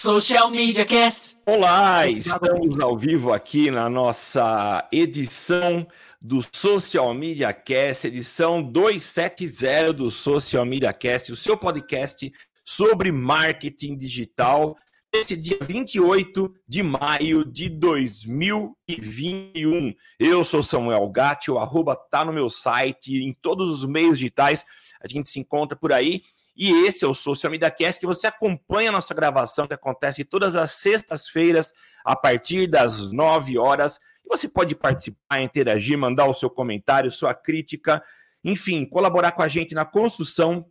Social Media Cast. Olá, estamos ao vivo aqui na nossa edição do Social Media Cast, edição 270 do Social Media Cast, o seu podcast sobre marketing digital, esse dia 28 de maio de 2021. Eu sou Samuel Gatti, o arroba tá no meu site, em todos os meios digitais, a gente se encontra por aí. E esse é o Social Media Cast, que você acompanha a nossa gravação, que acontece todas as sextas-feiras, a partir das 9 horas. E você pode participar, interagir, mandar o seu comentário, sua crítica, enfim, colaborar com a gente na construção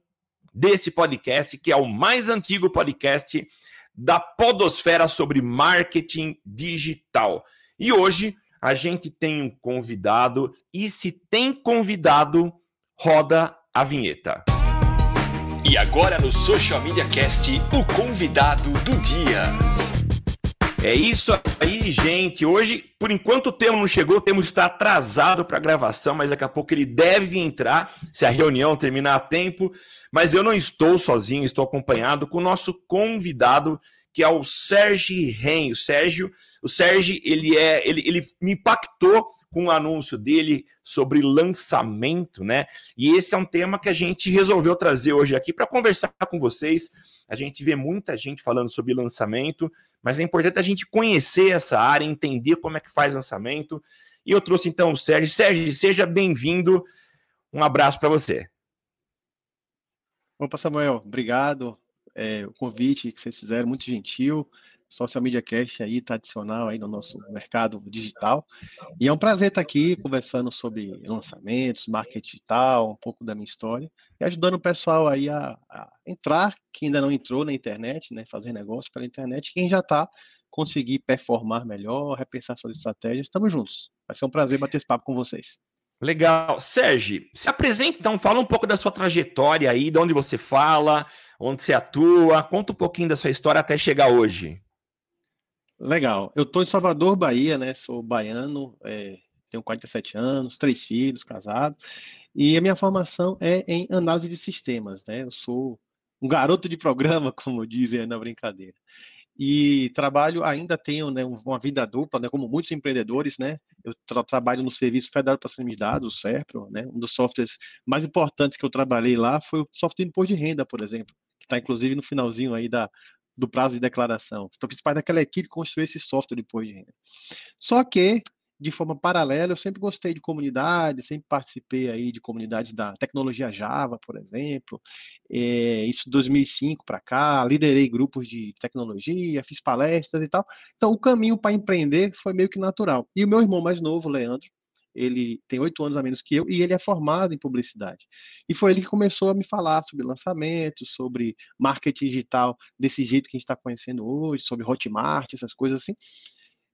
desse podcast, que é o mais antigo podcast da Podosfera sobre marketing digital. E hoje a gente tem um convidado, e se tem convidado, roda a vinheta. E agora no Social Media Cast, o convidado do dia. É isso aí, gente. Hoje, por enquanto o tema não chegou, o tema está atrasado para a gravação, mas daqui a pouco ele deve entrar, se a reunião terminar a tempo. Mas eu não estou sozinho, estou acompanhado com o nosso convidado, que é o Sérgio Ren. O Sérgio, o Sérgio, ele é, ele, ele me impactou com o anúncio dele sobre lançamento, né? E esse é um tema que a gente resolveu trazer hoje aqui para conversar com vocês. A gente vê muita gente falando sobre lançamento, mas é importante a gente conhecer essa área, entender como é que faz lançamento. E eu trouxe então o Sérgio. Sérgio, seja bem-vindo. Um abraço para você. Opa, Samuel, obrigado. É, o convite que vocês fizeram, muito gentil. Social Media Cast aí, tradicional aí no nosso mercado digital. E é um prazer estar aqui conversando sobre lançamentos, marketing digital, um pouco da minha história e ajudando o pessoal aí a, a entrar, que ainda não entrou na internet, né, fazer negócio pela internet, quem já está, conseguir performar melhor, repensar suas estratégias. Estamos juntos. Vai ser um prazer bater esse papo com vocês. Legal. Sérgio, se apresenta então, fala um pouco da sua trajetória aí, de onde você fala, onde você atua, conta um pouquinho da sua história até chegar hoje. Legal. Eu estou em Salvador, Bahia, né? Sou baiano, é, tenho 47 anos, três filhos, casado. E a minha formação é em análise de sistemas, né? Eu sou um garoto de programa, como dizem na brincadeira. E trabalho, ainda tenho né, uma vida dupla, né, como muitos empreendedores, né? Eu tra trabalho no Serviço Federal de Processamento de Dados, o SERPRO, né? Um dos softwares mais importantes que eu trabalhei lá foi o software de imposto de renda, por exemplo, que está inclusive no finalzinho aí da, do prazo de declaração. Então, parte daquela equipe que construiu esse software depois de renda. Só que, de forma paralela, eu sempre gostei de comunidade, sempre participei aí de comunidades da tecnologia Java, por exemplo. É, isso de 2005 para cá, liderei grupos de tecnologia, fiz palestras e tal. Então, o caminho para empreender foi meio que natural. E o meu irmão mais novo, Leandro, ele tem oito anos a menos que eu e ele é formado em publicidade. E foi ele que começou a me falar sobre lançamento, sobre marketing digital desse jeito que a gente está conhecendo hoje, sobre Hotmart, essas coisas assim.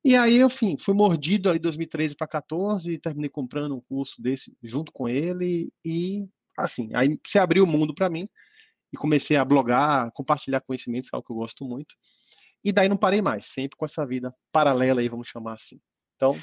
E aí, enfim, fui mordido aí 2013 para 14 e terminei comprando um curso desse junto com ele e assim, aí se abriu o mundo para mim e comecei a blogar, compartilhar conhecimentos, que é algo que eu gosto muito. E daí não parei mais, sempre com essa vida paralela aí, vamos chamar assim. Então,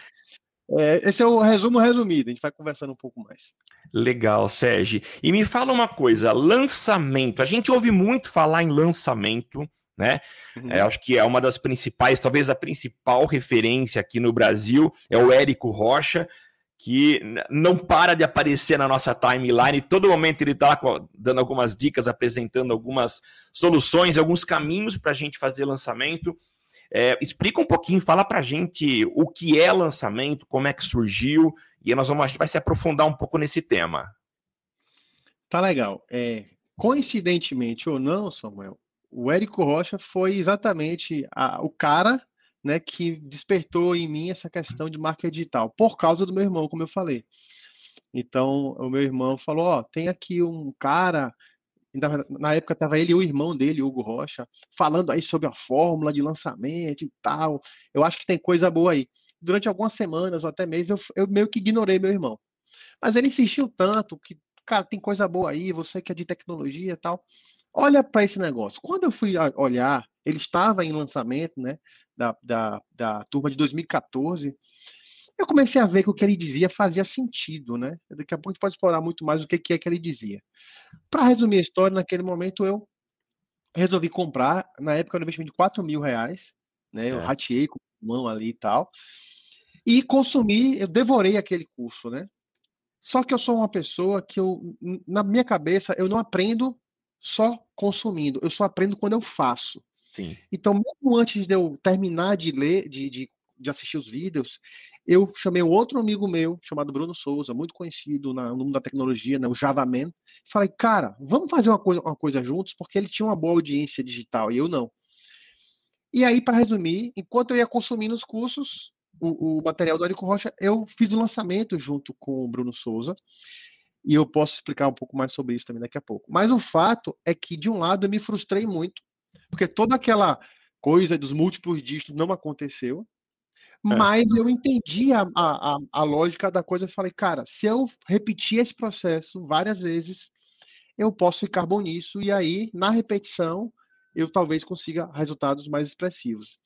é, esse é o resumo resumido, a gente vai conversando um pouco mais. Legal, Sérgio. E me fala uma coisa: lançamento. A gente ouve muito falar em lançamento, né? Uhum. É, acho que é uma das principais, talvez a principal referência aqui no Brasil é o Érico Rocha, que não para de aparecer na nossa timeline. Todo momento ele está dando algumas dicas, apresentando algumas soluções, alguns caminhos para a gente fazer lançamento. É, explica um pouquinho, fala pra gente o que é lançamento, como é que surgiu, e nós vamos, a gente vai se aprofundar um pouco nesse tema. Tá legal. É, coincidentemente ou não, Samuel, o Érico Rocha foi exatamente a, o cara né, que despertou em mim essa questão de marca digital, por causa do meu irmão, como eu falei. Então, o meu irmão falou: Ó, tem aqui um cara na época estava ele e o irmão dele, Hugo Rocha, falando aí sobre a fórmula de lançamento e tal. Eu acho que tem coisa boa aí. Durante algumas semanas ou até meses, eu, eu meio que ignorei meu irmão. Mas ele insistiu tanto que, cara, tem coisa boa aí, você que é de tecnologia e tal. Olha para esse negócio. Quando eu fui olhar, ele estava em lançamento, né, da, da, da turma de 2014 eu comecei a ver que o que ele dizia fazia sentido, né? Daqui a pouco a gente pode explorar muito mais o que, é que ele dizia. Para resumir a história, naquele momento eu resolvi comprar. Na época era um investimento de 4 mil reais, né? Eu É. rateei com mão ali e tal. E consumi, eu devorei aquele curso, né? Só que eu sou uma pessoa que eu, na minha cabeça, eu não aprendo só consumindo, eu só aprendo quando eu faço. Sim. Então, mesmo antes de eu terminar de ler, de, de, de assistir os vídeos, eu chamei um outro amigo meu, chamado Bruno Souza, muito conhecido na- no mundo da tecnologia, né, o Java Man. Falei, cara, vamos fazer uma coisa, uma coisa juntos, porque ele tinha uma boa audiência digital e eu não. E aí, para resumir, enquanto eu ia consumindo os cursos, o, o material do Érico Rocha, eu fiz o lançamento junto com o Bruno Souza. E eu posso explicar um pouco mais sobre isso também daqui a pouco. Mas o fato é que, de um lado, eu me frustrei muito, porque toda aquela coisa dos múltiplos dígitos não aconteceu. Mas eu entendi a, a, a, a lógica da coisa e falei, cara, se eu repetir esse processo várias vezes, eu posso ficar bom nisso, e aí, na repetição, eu talvez consiga resultados mais expressivos.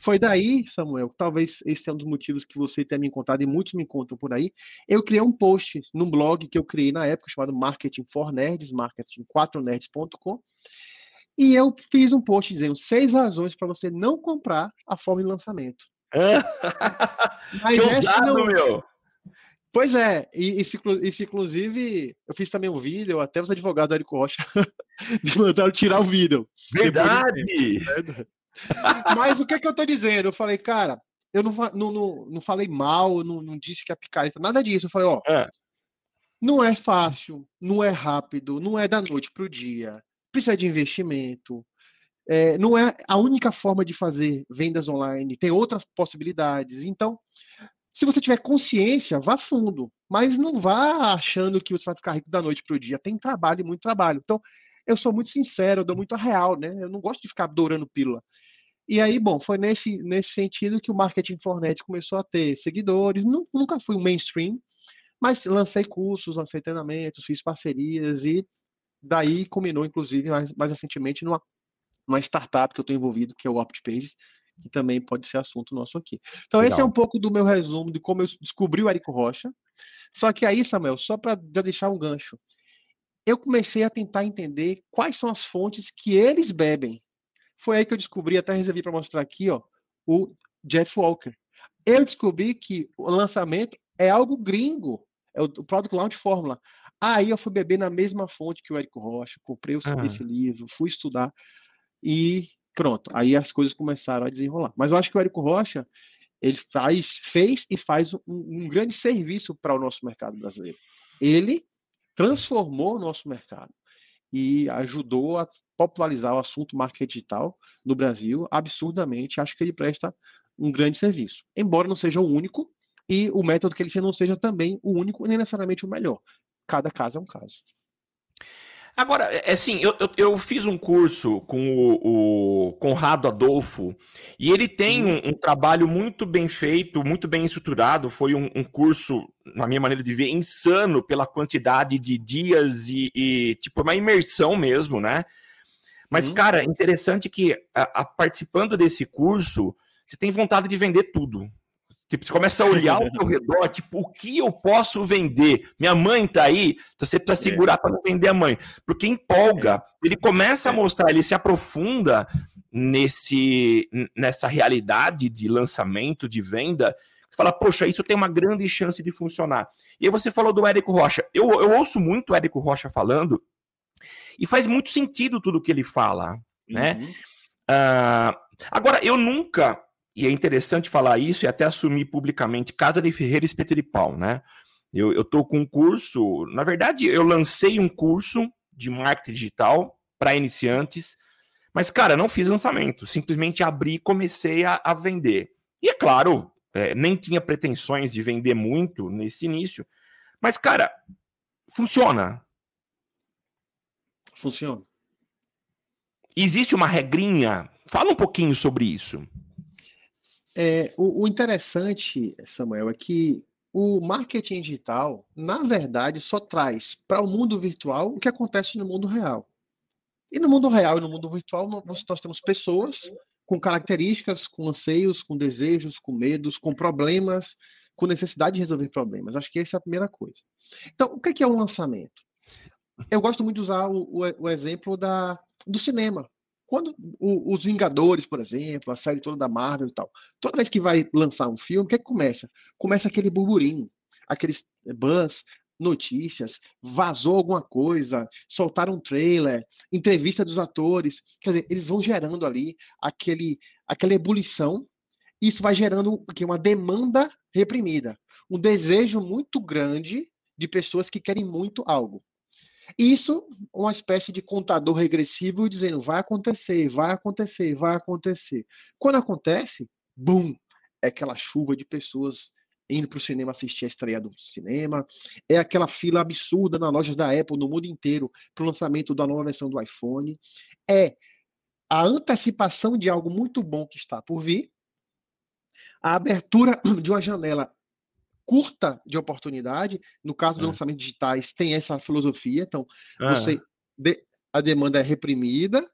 Foi daí, Samuel, talvez esse é um dos motivos que você tenha me encontrado e muitos me encontram por aí. Eu criei um post num blog que eu criei na época chamado Marketing for Nerds, marketing4nerds.com. E eu fiz um post dizendo seis razões para você não comprar a forma de lançamento. Mas que ousado, não... meu! Pois é, e isso, inclusive, eu fiz também um vídeo, até os advogados do Érico Rocha me mandaram tirar o vídeo. Verdade! Mas o que, é que eu tô dizendo? Eu falei, cara, eu não, não, não, não falei mal, não, não disse que a picareta, nada disso. Eu falei, ó, é. não é fácil, não é rápido, não é da noite pro dia, precisa de investimento, é, não é a única forma de fazer vendas online, tem outras possibilidades. Então, se você tiver consciência, vá fundo, mas não vá achando que você vai ficar rico da noite para o dia. Tem trabalho e muito trabalho. Então, eu sou muito sincero, eu dou muito a real, né? Eu não gosto de ficar adorando pílula. E aí, bom, foi nesse, nesse sentido que o Marketing Fornet começou a ter seguidores. Nunca fui um mainstream, mas lancei cursos, lancei treinamentos, fiz parcerias e daí culminou, inclusive, mais, mais recentemente, numa, numa startup que eu estou envolvido, que é o OptPages, que também pode ser assunto nosso aqui. Então, Legal. esse é um pouco do meu resumo de como eu descobri o Érico Rocha. Só que aí, Samuel, só para deixar um gancho, eu comecei a tentar entender quais são as fontes que eles bebem. Foi aí que eu descobri, até reservei para mostrar aqui, ó, o Jeff Walker. Eu descobri que o lançamento é algo gringo, é o Product Launch Formula. Aí eu fui beber na mesma fonte que o Érico Rocha, comprei ah. esse livro, fui estudar e pronto, aí as coisas começaram a desenrolar. Mas eu acho que o Érico Rocha, ele faz, fez e faz um, um grande serviço para o nosso mercado brasileiro. Ele transformou o nosso mercado e ajudou a popularizar o assunto marketing digital no Brasil absurdamente. Acho que ele presta um grande serviço, embora não seja o único e o método que ele não seja também o único nem necessariamente o melhor. Cada caso é um caso. Agora, é assim, eu, eu, eu, fiz um curso com o, o Conrado Adolfo e ele tem um, um, trabalho muito bem feito, muito bem estruturado. Foi um, um, curso, na minha maneira de ver, insano pela quantidade de dias e, e tipo, uma imersão mesmo, né? Mas, cara, interessante que a, a, participando desse curso, você tem vontade de vender tudo. Tipo, você começa a olhar ao seu redor, tipo, o que eu posso vender? Minha mãe tá aí, então você precisa segurar é. para não vender a mãe. Porque empolga, é. ele começa a mostrar, ele se aprofunda nesse, nessa realidade de lançamento, de venda. Fala, poxa, isso tem uma grande chance de funcionar. E aí você falou do Érico Rocha. Eu, eu ouço muito o Érico Rocha falando, e faz muito sentido tudo que ele fala, né? Uhum. Uh, agora, eu nunca e é interessante falar isso e até assumir publicamente, Casa de Ferreira Espeto de Pau, né? Eu, eu tô com um curso, na verdade, eu lancei um curso de marketing digital para iniciantes, mas, cara, não fiz lançamento, simplesmente abri e comecei a, a vender. E é claro, é, nem tinha pretensões de vender muito nesse início, mas, cara, funciona. Funciona. Existe uma regrinha? Fala um pouquinho sobre isso. É, o, o, interessante, Samuel, é que o marketing digital, na verdade, só traz para o mundo virtual o que acontece no mundo real. E no mundo real e no mundo virtual, nós, nós temos pessoas com características, com anseios, com desejos, com medos, com problemas, com necessidade de resolver problemas. Acho que essa é a primeira coisa. Então, o que é um lançamento? Eu gosto muito de usar o, o, o exemplo da, do cinema. Quando o, os Vingadores, por exemplo, a série toda da Marvel e tal, toda vez que vai lançar um filme, o que, é que começa? Começa aquele burburinho, aqueles buzz, notícias, vazou alguma coisa, soltaram um trailer, entrevista dos atores, quer dizer, eles vão gerando ali aquele, aquela ebulição, isso vai gerando uma demanda reprimida, um desejo muito grande de pessoas que querem muito algo. Isso, uma espécie de contador regressivo dizendo vai acontecer, vai acontecer, vai acontecer. Quando acontece, bum, é aquela chuva de pessoas indo para o cinema assistir a estreia do cinema. É aquela fila absurda nas lojas da Apple no mundo inteiro para o lançamento da nova versão do iPhone. É a antecipação de algo muito bom que está por vir, a abertura de uma janela curta de oportunidade. No caso dos é. lançamentos digitais, tem essa filosofia. Então, ah. você de, a demanda é reprimida,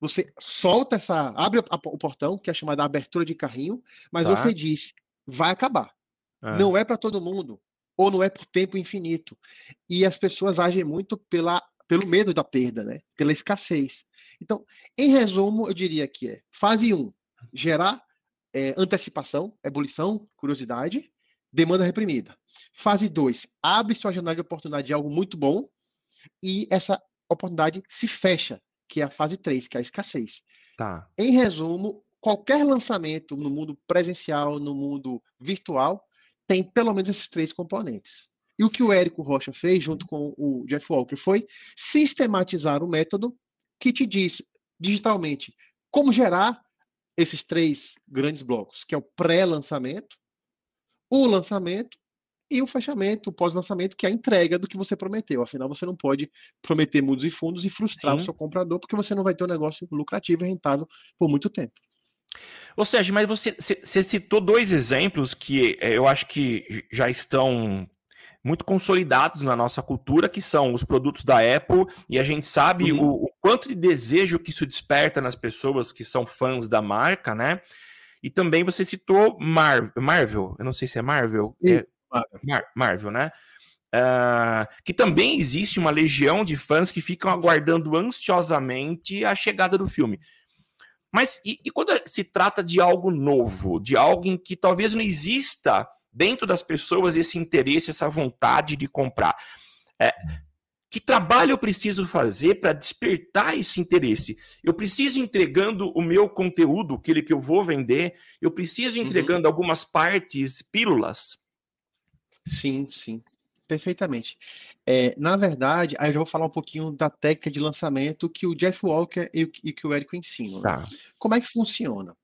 você solta essa, abre a, o portão, que é chamada abertura de carrinho, mas tá. você diz, vai acabar. É. Não é para todo mundo, ou não é por tempo infinito. E as pessoas agem muito pela, pelo medo da perda, né? Pela escassez. Então, em resumo, eu diria que é fase 1, gerar é, antecipação, ebulição, curiosidade demanda reprimida. Fase 2, abre sua janela de oportunidade de algo muito bom e essa oportunidade se fecha, que é a fase 3, que é a escassez. Tá. Em resumo, qualquer lançamento no mundo presencial, no mundo virtual, tem pelo menos esses três componentes. E o que o Érico Rocha fez, junto com o Jeff Walker, foi sistematizar o método que te diz digitalmente como gerar esses três grandes blocos, que é o pré-lançamento, o lançamento e o fechamento, o pós-lançamento, que é a entrega do que você prometeu. Afinal, você não pode prometer mundos e fundos e frustrar Sim. o seu comprador, porque você não vai ter um negócio lucrativo e rentável por muito tempo. Ou seja, mas você, você citou dois exemplos que eh, eu acho que já estão muito consolidados na nossa cultura, que são os produtos da Apple, e a gente sabe uhum. o, o, quanto de desejo que isso desperta nas pessoas que são fãs da marca, né? E também você citou Mar Marvel, eu não sei se é Marvel, é Mar Marvel, né? Uh, que também existe uma legião de fãs que ficam aguardando ansiosamente a chegada do filme. Mas e, e quando se trata de algo novo, de algo em que talvez não exista dentro das pessoas esse interesse, essa vontade de comprar? É, que trabalho eu preciso fazer para despertar esse interesse? Eu preciso entregando o meu conteúdo, aquele que eu vou vender, eu preciso uhum. entregando uhum. algumas partes, pílulas? Sim, sim. Perfeitamente. É, na verdade, aí eu já vou falar um pouquinho da técnica de lançamento que o Jeff Walker e, e que o Érico ensinam. Né? Tá. Como é que funciona?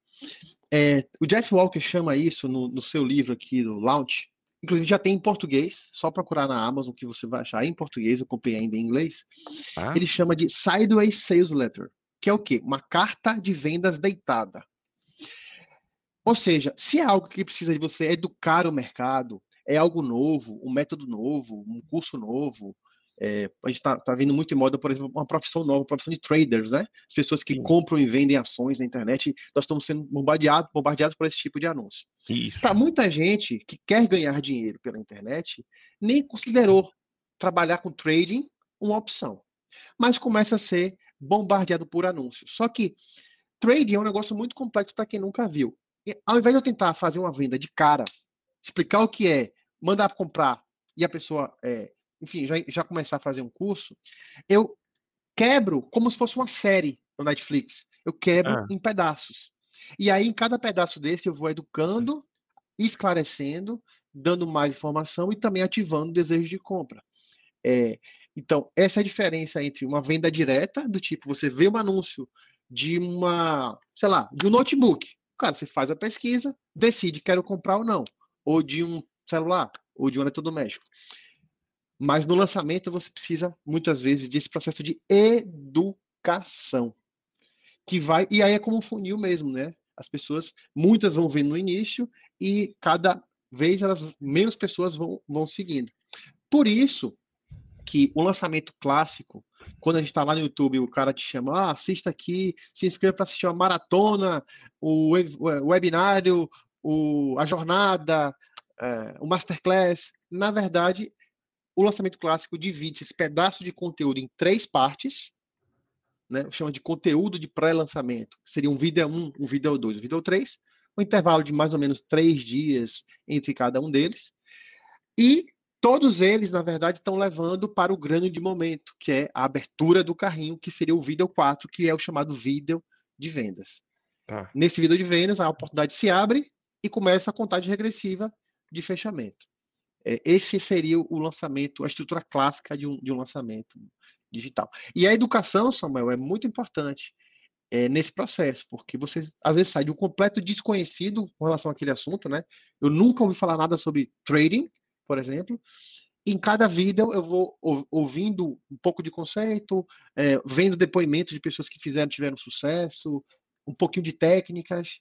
É, o Jeff Walker chama isso no, no seu livro aqui, do Launch, Inclusive já tem em português, só procurar na Amazon que você vai achar em português, eu comprei ainda em inglês. Ah. Ele chama de Sideways Sales Letter, que é o quê? Uma carta de vendas deitada. Ou seja, se é algo que precisa de você educar o mercado, é algo novo, um método novo, um curso novo, é, a gente está tá vendo muito em moda, por exemplo, uma profissão nova, uma profissão de traders, né? As pessoas que Sim. compram e vendem ações na internet, nós estamos sendo bombardeados, bombardeados por esse tipo de anúncio. Para muita gente que quer ganhar dinheiro pela internet, nem considerou trabalhar com trading uma opção, mas começa a ser bombardeado por anúncios. Só que trading é um negócio muito complexo para quem nunca viu. E, ao invés de eu tentar fazer uma venda de cara, explicar o que é, mandar comprar e a pessoa é, enfim, já, já começar a fazer um curso, eu quebro como se fosse uma série no Netflix. Eu quebro ah. em pedaços. E aí, em cada pedaço desse, eu vou educando, esclarecendo, dando mais informação e também ativando o desejo de compra. É, então, essa é a diferença entre uma venda direta, do tipo, você vê um anúncio de uma, sei lá, de um notebook. Cara, você faz a pesquisa, decide quero comprar ou não. Ou de um celular, ou de um eletrodoméstico. Mas no lançamento você precisa muitas vezes desse processo de educação que vai e aí é como um funil mesmo, né? As pessoas muitas vão ver no início e cada vez elas menos pessoas vão, vão seguindo. Por isso que o lançamento clássico, quando a gente está lá no YouTube, o cara te chama, ah, assista aqui, se inscreva para assistir a maratona, o, web, o webinário, o, a jornada, é, o masterclass. Na verdade, o lançamento clássico divide esse pedaço de conteúdo em três partes, né? Chama de conteúdo de pré-lançamento. Seria um vídeo 1, um vídeo 2, um vídeo 3, um intervalo de mais ou menos três dias entre cada um deles. E todos eles, na verdade, estão levando para o grande momento, que é a abertura do carrinho, que seria o vídeo 4, que é o chamado vídeo de vendas. Ah. Nesse vídeo de vendas, a oportunidade se abre e começa a contagem regressiva de fechamento. É, esse seria o lançamento, a estrutura clássica de um, de um lançamento digital. E a educação, Samuel, é muito importante é, nesse processo, porque você às vezes sai de um completo desconhecido com relação àquele assunto, né? Eu nunca ouvi falar nada sobre trading, por exemplo. Em cada vídeo eu vou ouvindo um pouco de conceito, é, vendo depoimentos de pessoas que fizeram, tiveram sucesso, um pouquinho de técnicas,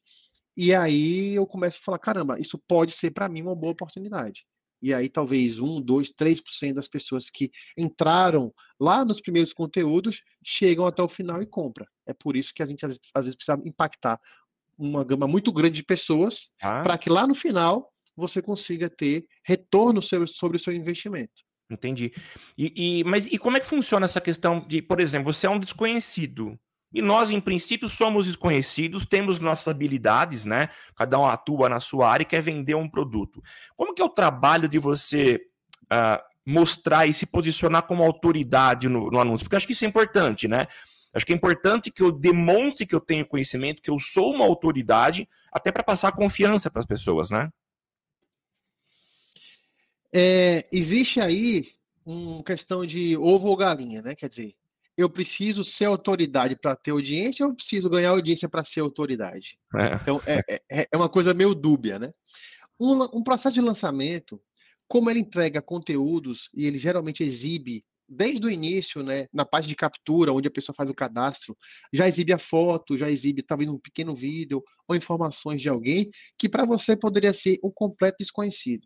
e aí eu começo a falar, caramba, isso pode ser para mim uma boa oportunidade e aí talvez 1, 2, 3% das pessoas que entraram lá nos primeiros conteúdos chegam até o final e compram. É por isso que a gente às vezes precisa impactar uma gama muito grande de pessoas ah. para que lá no final você consiga ter retorno sobre o seu investimento. Entendi. E, e, mas e como é que funciona essa questão de, por exemplo, você é um desconhecido, e nós, em princípio, somos desconhecidos, temos nossas habilidades, né? Cada um atua na sua área e quer vender um produto. Como que é o trabalho de você uh, mostrar e se posicionar como autoridade no, no anúncio? Porque acho que isso é importante, né? Acho que é importante que eu demonstre que eu tenho conhecimento, que eu sou uma autoridade, até para passar confiança para as pessoas, né? É, existe aí uma questão de ovo ou galinha, né? Quer dizer, eu preciso ser autoridade para ter audiência ou eu preciso ganhar audiência para ser autoridade? É. Então, é, é, é, uma coisa meio dúbia, né? Um, um, processo de lançamento, como ele entrega conteúdos e ele geralmente exibe desde o início, né, na parte de captura, onde a pessoa faz o cadastro, já exibe a foto, já exibe talvez um pequeno vídeo ou informações de alguém que para você poderia ser um completo desconhecido.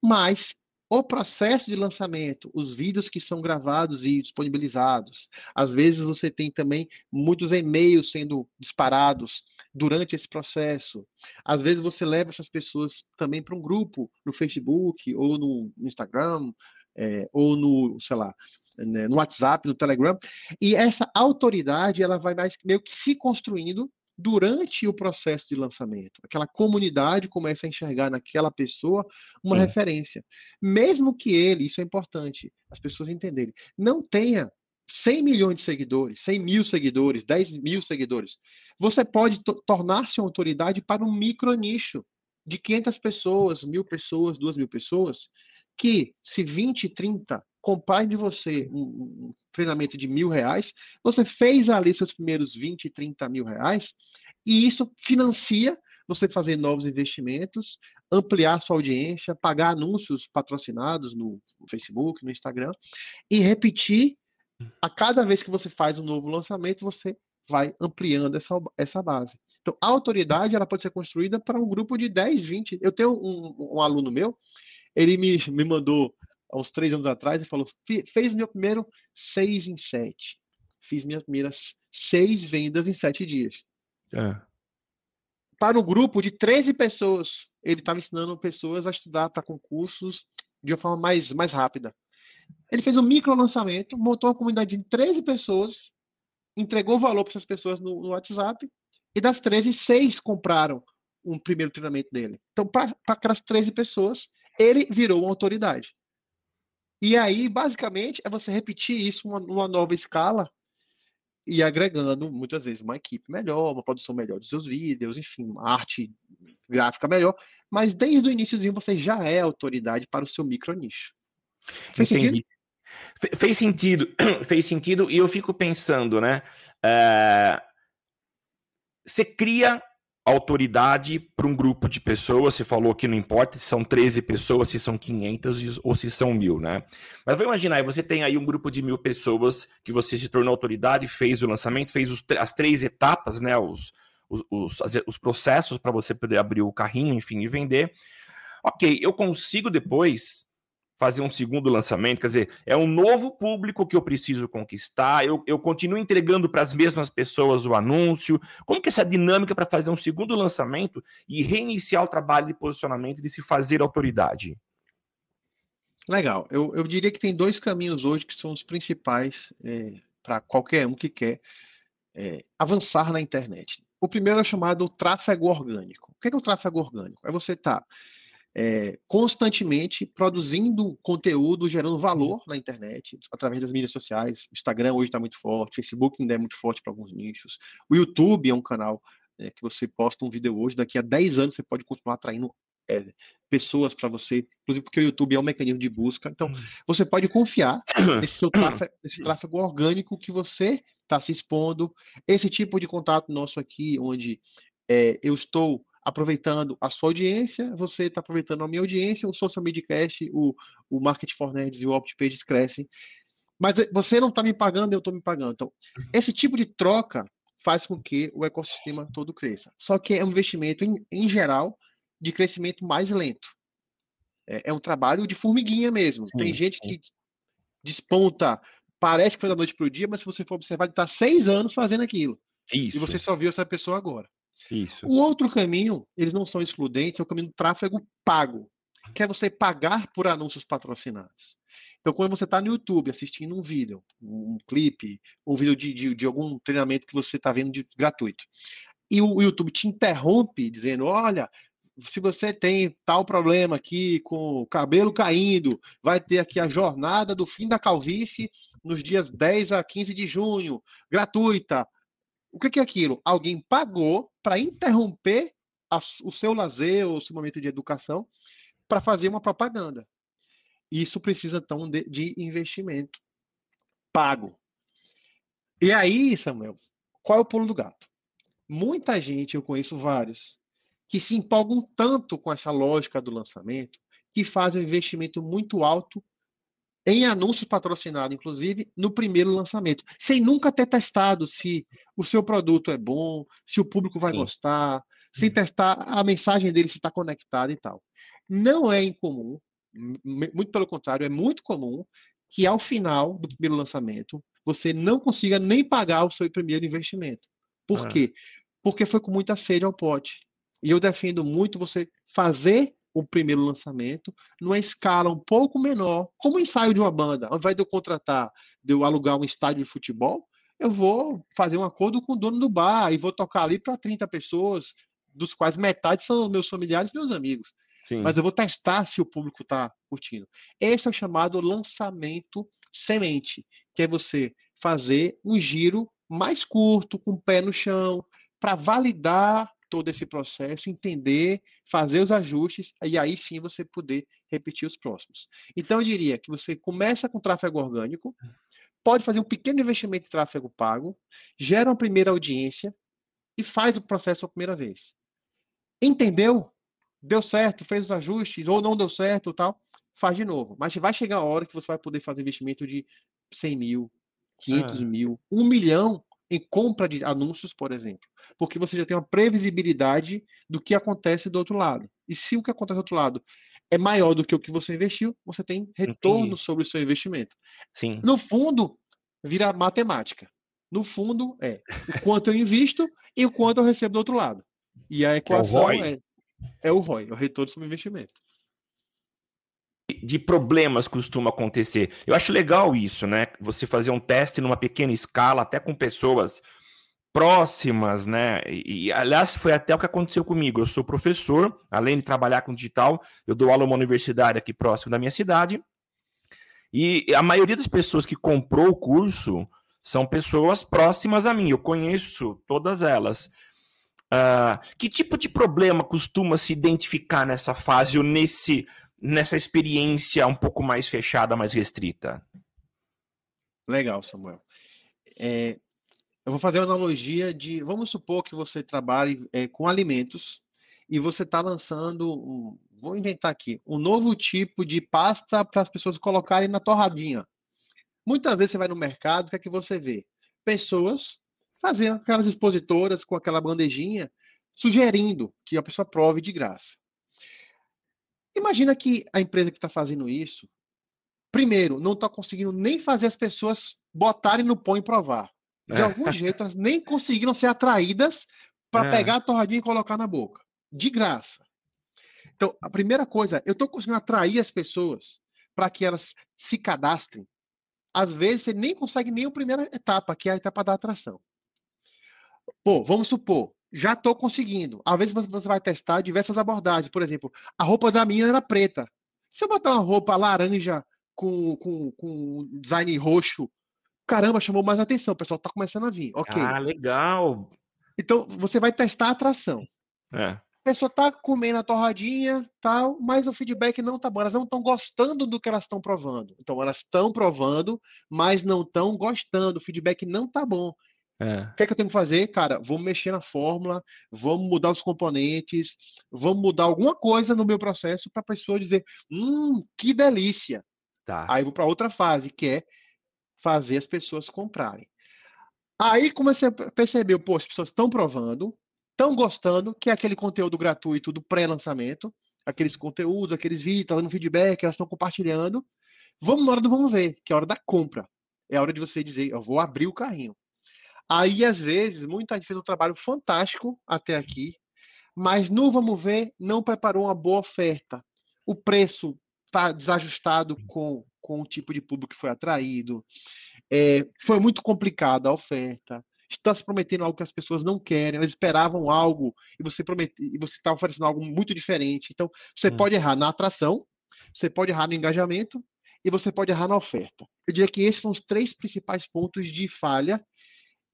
Mas o processo de lançamento, os vídeos que são gravados e disponibilizados. Às vezes você tem também muitos e-mails sendo disparados durante esse processo. Às vezes você leva essas pessoas também para um grupo no Facebook ou no Instagram, é, ou no, sei lá, né, no WhatsApp, no Telegram. E essa autoridade ela vai mais meio que se construindo durante o processo de lançamento. Aquela comunidade começa a enxergar naquela pessoa uma referência. Mesmo que ele, isso é importante, as pessoas entenderem, não tenha 100 milhões de seguidores, 100 mil seguidores, 10 mil seguidores, você pode tornar-se uma autoridade para um micro nicho de 500 pessoas, mil pessoas, duas mil pessoas, que se 20, 30 comprarem de você um, um, treinamento de mil reais, você fez ali seus primeiros 20, 30 mil reais, e isso financia você fazer novos investimentos, ampliar sua audiência, pagar anúncios patrocinados no, Facebook, no Instagram, e repetir a cada vez que você faz um novo lançamento, você vai ampliando essa, essa base. Então, a autoridade ela pode ser construída para um grupo de 10, 20. Eu tenho um, um aluno meu, ele me, me mandou uns três anos atrás e falou: fez meu primeiro seis em sete. Fiz minhas primeiras seis vendas em sete dias. É. Para um grupo de 13 pessoas, ele estava ensinando pessoas a estudar para concursos de uma forma mais, mais rápida. Ele fez um micro lançamento, montou uma comunidade de 13 pessoas, entregou valor para essas pessoas no, no WhatsApp, e das 13, seis compraram um primeiro treinamento dele. Então, para aquelas 13 pessoas, ele virou uma autoridade. E aí, basicamente, é você repetir isso numa nova escala e agregando muitas vezes uma equipe melhor, uma produção melhor dos seus vídeos, enfim, uma arte gráfica melhor, mas desde o iníciozinho você já é autoridade para o seu micro nicho. Fez Entendi. sentido? Fez sentido, fez sentido, e eu fico pensando, né? É... Você cria autoridade para um grupo de pessoas. Você falou que não importa se são 13 pessoas, se são 500 ou se são mil, né? Mas vou imaginar, você tem aí um grupo de mil pessoas que você se tornou autoridade, fez o lançamento, fez os, as três etapas, né? Os, os, os, os processos para você poder abrir o carrinho, enfim, e vender. Ok, eu consigo depois fazer um segundo lançamento, quer dizer, é um novo público que eu preciso conquistar, eu, eu continuo entregando para as mesmas pessoas o anúncio, como que é essa dinâmica para fazer um segundo lançamento e reiniciar o trabalho de posicionamento de se fazer autoridade? Legal, eu, eu diria que tem dois caminhos hoje que são os principais é, para qualquer um que quer é, avançar na internet. O primeiro é chamado tráfego orgânico. O que é, o tráfego orgânico? É você estar tá, é, constantemente produzindo conteúdo, gerando valor na internet, através das mídias sociais. O Instagram hoje está muito forte, o Facebook ainda é muito forte para alguns nichos. O YouTube é um canal é, que você posta um vídeo hoje, daqui a 10 anos você pode continuar atraindo é, pessoas para você, inclusive porque o YouTube é um mecanismo de busca. Então, hum. você pode confiar nesse seu tráfego, nesse tráfego orgânico que você está se expondo. Esse tipo de contato nosso aqui, onde é, eu estou aproveitando a sua audiência, você está aproveitando a minha audiência, o Social Media Cast, o, o Market for Nerds e o OptPages crescem. Mas eh, você não está me pagando, eu estou me pagando. Então, esse tipo de troca faz com que o ecossistema todo cresça. Só que é um investimento, em, em geral, de crescimento mais lento. É, é um trabalho de formiguinha mesmo. Sim, Tem gente sim. que desponta, parece que foi da noite para o dia, mas se você for observar, ele está seis anos fazendo aquilo. Isso. E você só viu essa pessoa agora. Isso. O outro caminho, eles não são excludentes, é o caminho do tráfego pago, que é você pagar por anúncios patrocinados. Então, quando você está no YouTube assistindo um vídeo, um, clipe, um vídeo de, de, de algum treinamento que você está vendo de, gratuito, e o, o YouTube te interrompe dizendo: olha, se você tem tal problema aqui com o cabelo caindo, vai ter aqui a jornada do fim da calvície nos dias 10 a 15 de junho, gratuita. O que é aquilo? Alguém pagou para interromper a, o seu lazer ou o seu momento de educação para fazer uma propaganda. Isso precisa, então, de, de investimento pago. E aí, Samuel, qual é o pulo do gato? Muita gente, eu conheço vários, que se empolgam tanto com essa lógica do lançamento que fazem um investimento muito alto em anúncios patrocinados, inclusive, no primeiro lançamento, sem nunca ter testado se o seu produto é bom, se o público vai Sim. gostar, sem testar a mensagem dele se está conectada e tal. Não é incomum, muito pelo contrário, é muito comum que ao final do primeiro lançamento você não consiga nem pagar o seu primeiro investimento. Por ah. quê? Porque foi com muita sede ao pote. E eu defendo muito você fazer o primeiro lançamento numa escala um pouco menor, como o ensaio de uma banda. Ao invés de eu contratar, de eu alugar um estádio de futebol, eu vou fazer um acordo com o dono do bar e vou tocar ali para 30 pessoas, dos quais metade são meus familiares e meus amigos. Sim. Mas eu vou testar se o público está curtindo. Esse é o chamado lançamento semente, que é você fazer um giro mais curto, com o pé no chão, para validar todo esse processo, entender, fazer os ajustes, e aí sim você poder repetir os próximos. Então, eu diria que você começa com tráfego orgânico, pode fazer um pequeno investimento em tráfego pago, gera uma primeira audiência e faz o processo a primeira vez. Entendeu? Deu certo, fez os ajustes, ou não deu certo tal, faz de novo. Mas vai chegar a hora que você vai poder fazer investimento de 100 mil, 500 ah. mil, 1 milhão em compra de anúncios, por exemplo, porque você já tem uma previsibilidade do que acontece do outro lado. E se o que acontece do outro lado é maior do que o que você investiu, você tem retorno Entendi. sobre o seu investimento. Sim. No fundo, vira matemática. No fundo, é o quanto eu invisto e o quanto eu recebo do outro lado. E a equação é o ROI, é, é o ROI, o retorno sobre o investimento de problemas costuma acontecer. Eu acho legal isso, né? Você fazer um teste numa pequena escala, até com pessoas próximas, né? E, aliás, foi até o que aconteceu comigo. Eu sou professor, além de trabalhar com digital, eu dou aula numa universidade aqui próximo da minha cidade. E a maioria das pessoas que comprou o curso são pessoas próximas a mim. Eu conheço todas elas. Uh, que tipo de problema costuma se identificar nessa fase ou nesse nessa experiência um pouco mais fechada, mais restrita? Legal, Samuel. É, eu vou fazer uma analogia de, vamos supor que você trabalhe é, com alimentos e você está lançando, um, vou inventar aqui, um novo tipo de pasta para as pessoas colocarem na torradinha. Muitas vezes você vai no mercado, o que é que você vê? Pessoas fazendo aquelas expositoras com aquela bandejinha, sugerindo que a pessoa prove de graça. Imagina que a empresa que está fazendo isso, primeiro, não está conseguindo nem fazer as pessoas botarem no pão e provar. De é. algum jeito, elas nem conseguiram ser atraídas para é. pegar a torradinha e colocar na boca. De graça. Então, a primeira coisa, eu estou conseguindo atrair as pessoas para que elas se cadastrem. às vezes você nem consegue nem a primeira etapa, que é a etapa da atração. Pô, vamos supor, já estou conseguindo. Às vezes você vai testar diversas abordagens. Por exemplo, a roupa da minha era preta. Se eu botar uma roupa laranja com, com, com design roxo, caramba, chamou mais atenção. O pessoal está começando a vir. Ok. Ah, legal. Então, você vai testar a atração. É. A pessoa está comendo a torradinha, tal, mas o feedback não tá bom. Elas não estão gostando do que elas estão provando. Então, elas estão provando, mas não estão gostando. O feedback não tá bom. É. O que, é que eu tenho que fazer? Cara, vamos mexer na fórmula, vamos mudar os componentes, vamos mudar alguma coisa no meu processo para a pessoa dizer: hum, que delícia. Tá. Aí vou para outra fase, que é fazer as pessoas comprarem. Aí comecei a perceber, pô, as pessoas estão provando, estão gostando, que é aquele conteúdo gratuito do pré-lançamento, aqueles conteúdos, aqueles vídeos, estão dando feedback, elas estão compartilhando. Vamos na hora do vamos ver, que é a hora da compra. É a hora de você dizer, eu vou abrir o carrinho. Aí, às vezes, muita gente fez um trabalho fantástico até aqui, mas no vamos ver, não preparou uma boa oferta. O preço está desajustado com, com o tipo de público que foi atraído. É, foi muito complicada a oferta. Está se prometendo algo que as pessoas não querem, elas esperavam algo e você promete, e você está oferecendo algo muito diferente. Então, você hum. pode errar na atração, você pode errar no engajamento e você pode errar na oferta. Eu diria que esses são os três principais pontos de falha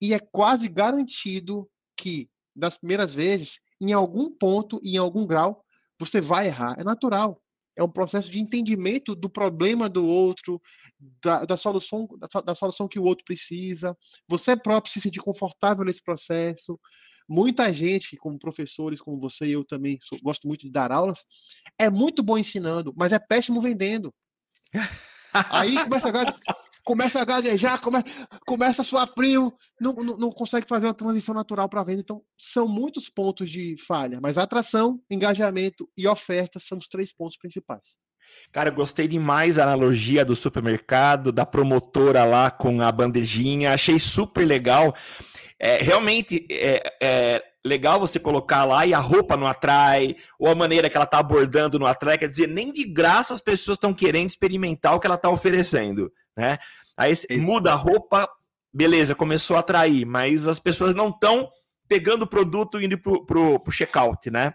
e é quase garantido que, das primeiras vezes, em algum ponto em algum grau, você vai errar. É natural. É um processo de entendimento do problema do outro, da, da solução, da, da, solução que o outro precisa. Você próprio se sentir confortável nesse processo. Muita gente, como professores, como você e eu também sou, gosto muito de dar aulas, é muito bom ensinando, mas é péssimo vendendo. Aí começa a começa a gaguejar, come, começa a suar frio, não, não, não consegue fazer uma transição natural para a venda. Então, são muitos pontos de falha, mas atração, engajamento e oferta são os três pontos principais. Cara, gostei demais da analogia do supermercado, da promotora lá com a bandejinha, achei super legal. É, realmente é, é, legal você colocar lá e a roupa não atrai, ou a maneira que ela está abordando não atrai, quer dizer, nem de graça as pessoas estão querendo experimentar o que ela está oferecendo, né? Aí muda a roupa, beleza, começou a atrair, mas as pessoas não estão pegando o produto e indo pro, pro, pro checkout, né?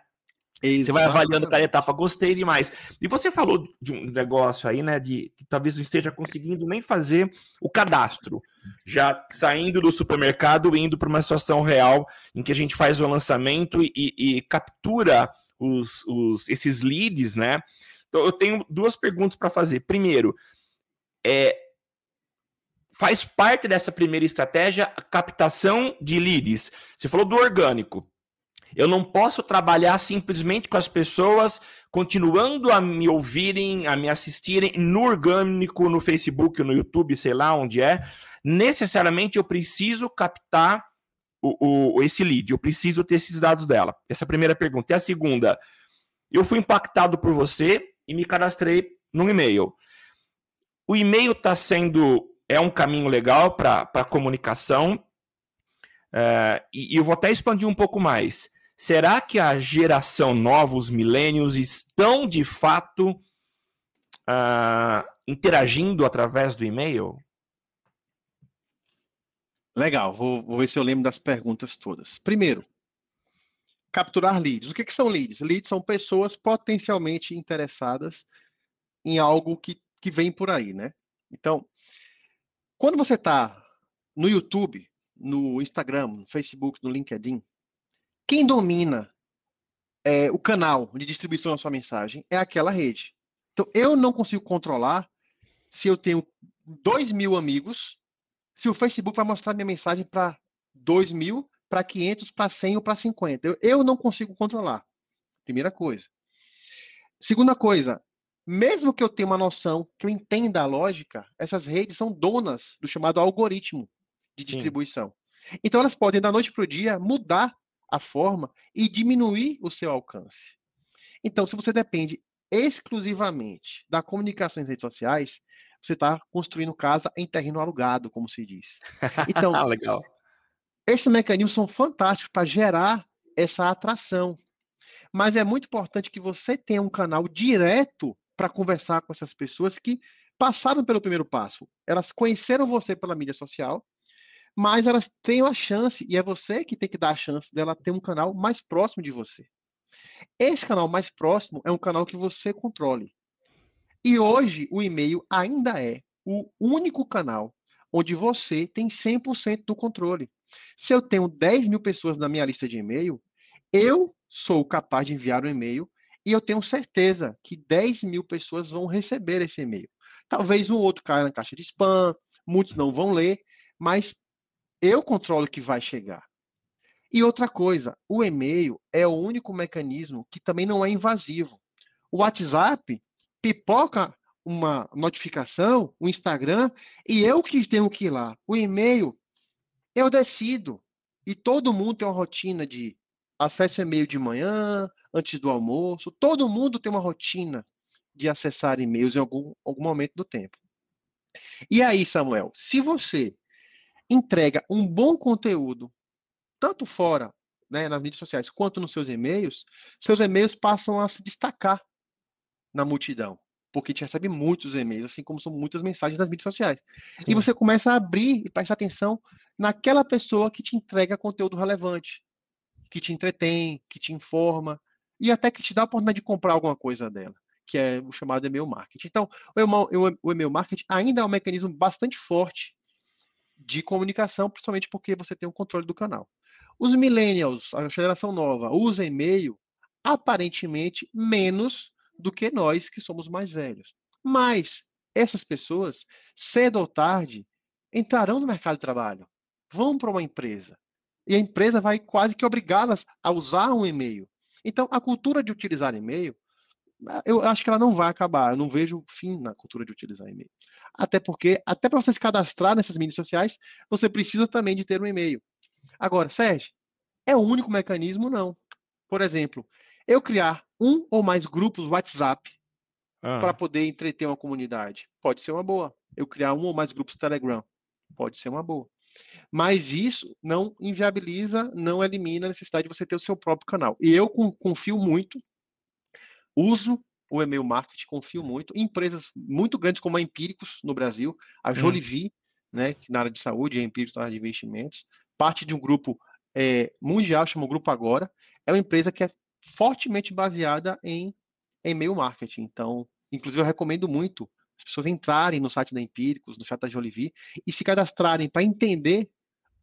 Exatamente. Você vai avaliando cada etapa, gostei demais. E você falou de um negócio aí, né? De que talvez não esteja conseguindo nem fazer o cadastro, já saindo do supermercado e indo para uma situação real em que a gente faz o lançamento e, e, e captura os, os, esses leads, né? Então eu tenho duas perguntas para fazer. Primeiro, é, faz parte dessa primeira estratégia a captação de leads. Você falou do orgânico. Eu não posso trabalhar simplesmente com as pessoas continuando a me ouvirem, a me assistirem no orgânico, no Facebook, no YouTube, sei lá onde é. Necessariamente eu preciso captar o, o, esse lead, eu preciso ter esses dados dela. Essa é a primeira pergunta. E a segunda, eu fui impactado por você e me cadastrei no e-mail. O e-mail está sendo é um caminho legal para comunicação. Uh, e, e, eu vou até expandir um pouco mais. Será que a geração nova, os milênios, estão de fato uh, interagindo através do e-mail? Legal, vou, vou, ver se eu lembro das perguntas todas. Primeiro, capturar leads. O que, que são leads? Leads são pessoas potencialmente interessadas em algo que, que vem por aí, né? Então, quando você está no YouTube, no Instagram, no Facebook, no LinkedIn, quem domina é, o canal de distribuição da sua mensagem é aquela rede. Então, eu não consigo controlar se eu tenho 2 mil amigos, se o Facebook vai mostrar minha mensagem para 2 mil, para 500, para 100 ou para 50. Eu, eu não consigo controlar. Primeira coisa. Segunda coisa, mesmo que eu tenha uma noção, que eu entenda a lógica, essas redes são donas do chamado algoritmo de distribuição. Sim. Então, elas podem, da noite para o dia, mudar a forma e diminuir o seu alcance. Então, se você depende exclusivamente da comunicação em redes sociais, você está construindo casa em terreno alugado, como se diz. Então, Legal. esses mecanismos são fantásticos para gerar essa atração. Mas é muito importante que você tenha um canal direto para conversar com essas pessoas que passaram pelo primeiro passo. Elas conheceram você pela mídia social, mas elas têm a chance, e é você que tem que dar a chance dela ter um canal mais próximo de você. Esse canal mais próximo é um canal que você controle. E hoje o e-mail ainda é o único canal onde você tem 100% do controle. Se eu tenho 10 mil pessoas na minha lista de e-mail, eu sou capaz de enviar um e-mail e eu tenho certeza que 10 mil pessoas vão receber esse e-mail. Talvez um outro caia na caixa de spam, muitos não vão ler, mas eu controlo que vai chegar. E outra coisa, o e-mail é o único mecanismo que também não é invasivo. O WhatsApp pipoca uma notificação, o Instagram, e eu que tenho que ir lá. O e-mail, eu decido. E todo mundo tem uma rotina de acesso e-mail de manhã, antes do almoço. Todo mundo tem uma rotina de acessar e-mails em algum, algum momento do tempo. E aí, Samuel, se você entrega um bom conteúdo, tanto fora, né, nas mídias sociais, quanto nos seus e-mails, seus e-mails passam a se destacar na multidão, porque te recebe muitos e-mails, assim como são muitas mensagens nas mídias sociais. Sim. E você começa a abrir e prestar atenção naquela pessoa que te entrega conteúdo relevante, que te entretém, que te informa, e até que te dá a oportunidade de comprar alguma coisa dela que é o chamado e-mail marketing. Então, o e-mail marketing ainda é um mecanismo bastante forte de comunicação, principalmente porque você tem o controle do canal. Os millennials, a geração nova, usa e-mail aparentemente menos do que nós que somos mais velhos. Mas essas pessoas, cedo ou tarde, entrarão no mercado de trabalho, vão para uma empresa. E a empresa vai quase que obrigá-las a usar um e-mail. Então, a cultura de utilizar e-mail eu acho que ela não vai acabar. Eu não vejo fim na cultura de utilizar e-mail. Até porque, até para você se cadastrar nessas mídias sociais, você precisa também de ter um e-mail. Agora, Sérgio, é o único mecanismo? Não. Por exemplo, eu criar um ou mais grupos WhatsApp ah. para poder entreter uma comunidade. Pode ser uma boa. Eu criar um ou mais grupos Telegram. Pode ser uma boa. Mas isso não inviabiliza, não elimina a necessidade de você ter o seu próprio canal. E eu confio muito uso o e-mail marketing, confio muito em empresas muito grandes como a Empíricos no Brasil, a hum. Jolivie, hum. né, que na área de saúde, a Empíricos na área de investimentos, parte de um grupo é, mundial, chama o Grupo Agora, é uma empresa que é fortemente baseada em e-mail marketing. Então, inclusive eu recomendo muito pessoas entrarem no site da Empíricos, no chat da Jolivie, e se cadastrarem para entender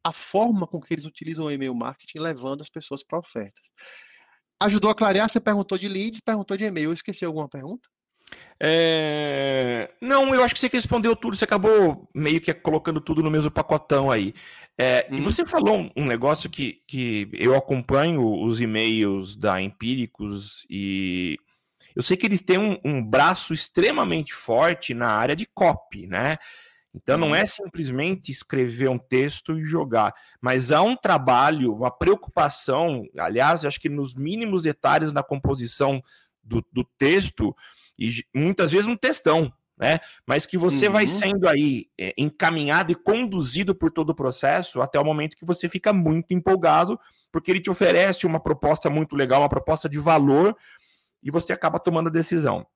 a forma com que eles utilizam o e-mail marketing, levando as pessoas para ofertas. Ajudou a clarear? Você perguntou de leads, perguntou de e-mail. Eu esqueci alguma pergunta? É... Não, eu acho que você respondeu tudo. Você acabou meio que colocando tudo no mesmo pacotão aí. É, hum. E uhum. você falou um negócio que, que eu acompanho os e-mails da Empíricos e eu sei que eles têm um, um braço extremamente forte na área de copy, né? Então não é uhum. simplesmente escrever um texto e jogar, mas há um trabalho, uma preocupação, aliás, acho que nos mínimos detalhes na composição do, do texto, e muitas vezes um textão, né? Mas que você uhum. vai sendo aí é, encaminhado e conduzido por todo o processo até o momento que você fica muito empolgado, porque ele te oferece uma proposta muito legal, uma proposta de valor, e você acaba tomando a decisão.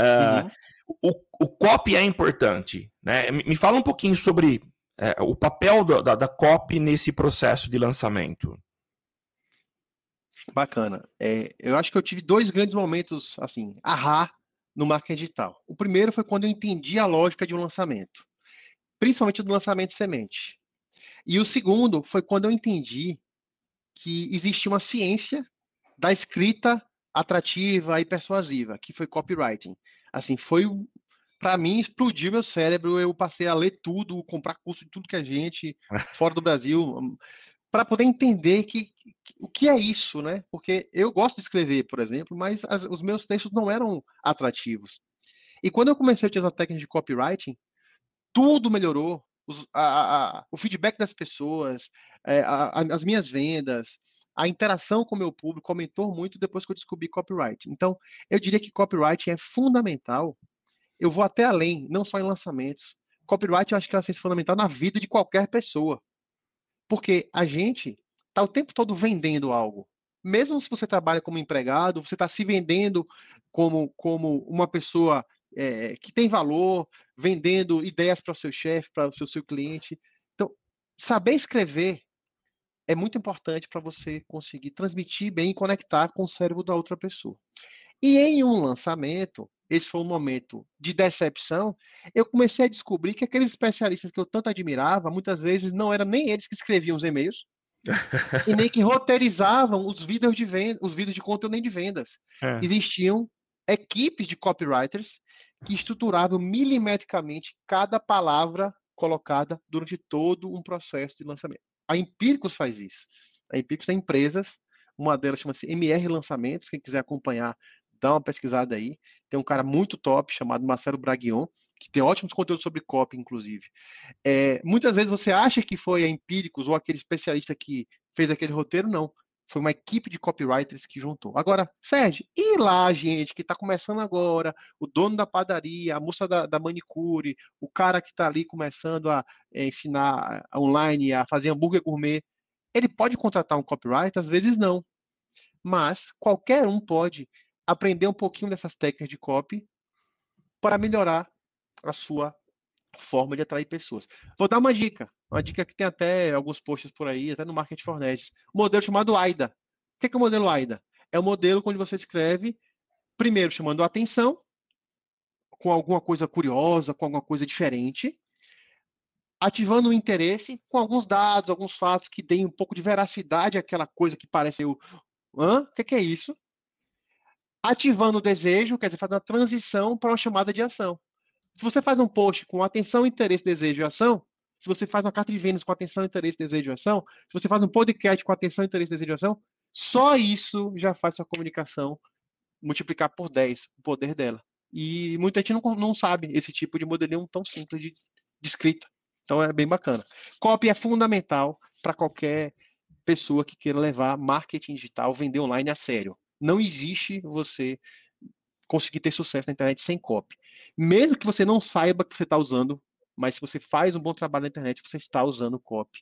Uh, uhum. o, o copy é importante, né? Me fala um pouquinho sobre é, o papel do, da, da copy nesse processo de lançamento. Bacana. É, eu acho que eu tive dois grandes momentos, assim, ahá, no marketing digital. O primeiro foi quando eu entendi a lógica de um lançamento, principalmente do lançamento semente. E o segundo foi quando eu entendi que existe uma ciência da escrita atrativa e persuasiva, que foi copywriting. Assim, foi para mim explodiu meu cérebro, eu passei a ler tudo, comprar curso de tudo que a gente fora do Brasil, hum, para poder entender que, que, o que é isso, né? Porque eu gosto de escrever, por exemplo, mas as, os meus textos não eram atrativos. E quando eu comecei a utilizar a técnica de copywriting, tudo melhorou. Os, a, a, o feedback das pessoas, é, a, as minhas vendas, a interação com o meu público aumentou muito depois que eu descobri copyright. Então, eu diria que copyright é fundamental. Eu vou até além, não só em lançamentos. Copyright eu acho que é fundamental na vida de qualquer pessoa. Porque a gente está o tempo todo vendendo algo. Mesmo se você trabalha como empregado, você está se vendendo como, como uma pessoa é, que tem valor, vendendo ideias para o seu chefe, para o seu, seu cliente. Então, saber escrever é muito importante para você conseguir transmitir bem e conectar com o cérebro da outra pessoa. E em um lançamento, esse foi um momento de decepção, eu comecei a descobrir que aqueles especialistas que eu tanto admirava, muitas vezes não eram nem eles que escreviam os e-mails, e nem que roteirizavam os vídeos de venda, os vídeos de conteúdo nem de vendas. É. Existiam equipes de copywriters que estruturavam milimetricamente cada palavra colocada durante todo um processo de lançamento. A Empíricos faz isso. A Empíricos tem empresas, uma delas chama-se MR Lançamentos, quem quiser acompanhar, dá uma pesquisada aí. Tem um cara muito top chamado Marcelo Braguion, que tem ótimos conteúdos sobre copy, inclusive. É, muitas vezes você acha que foi a Empíricos ou aquele especialista que fez aquele roteiro, não. Foi uma equipe de copywriters que juntou. Agora, Sérgio, e lá, gente, que está começando agora, o dono da padaria, a moça da, da manicure, o cara que está ali começando a é, ensinar online, a fazer hambúrguer gourmet, ele pode contratar um copywriter? Às vezes não. Mas qualquer um pode aprender um pouquinho dessas técnicas de copy para melhorar a sua forma de atrair pessoas. Vou dar uma dica, uma dica que tem até alguns posts por aí, até no Market Fornece. Um modelo chamado AIDA. O que é o modelo AIDA? É o modelo onde você escreve, primeiro chamando a atenção, com alguma coisa curiosa, com alguma coisa diferente, ativando o interesse com alguns dados, alguns fatos que deem um pouco de veracidade àquela coisa que parece o Hã? O que é isso? Ativando o desejo, quer dizer, fazendo a transição para uma chamada de ação. Se você faz um post com atenção, interesse, desejo e ação, se você faz uma carta de Vênus com atenção, interesse, desejo e ação, se você faz um podcast com atenção, interesse, desejo e ação, só isso já faz sua comunicação multiplicar por 10 o poder dela. E muita gente não, não sabe esse tipo de modelinho tão simples de, de escrita. Então é bem bacana. Copy é fundamental para qualquer pessoa que queira levar marketing digital, vender online a sério. Não existe você conseguir ter sucesso na internet sem copy. Mesmo que você não saiba que você está usando, mas se você faz um bom trabalho na internet, você está usando copy.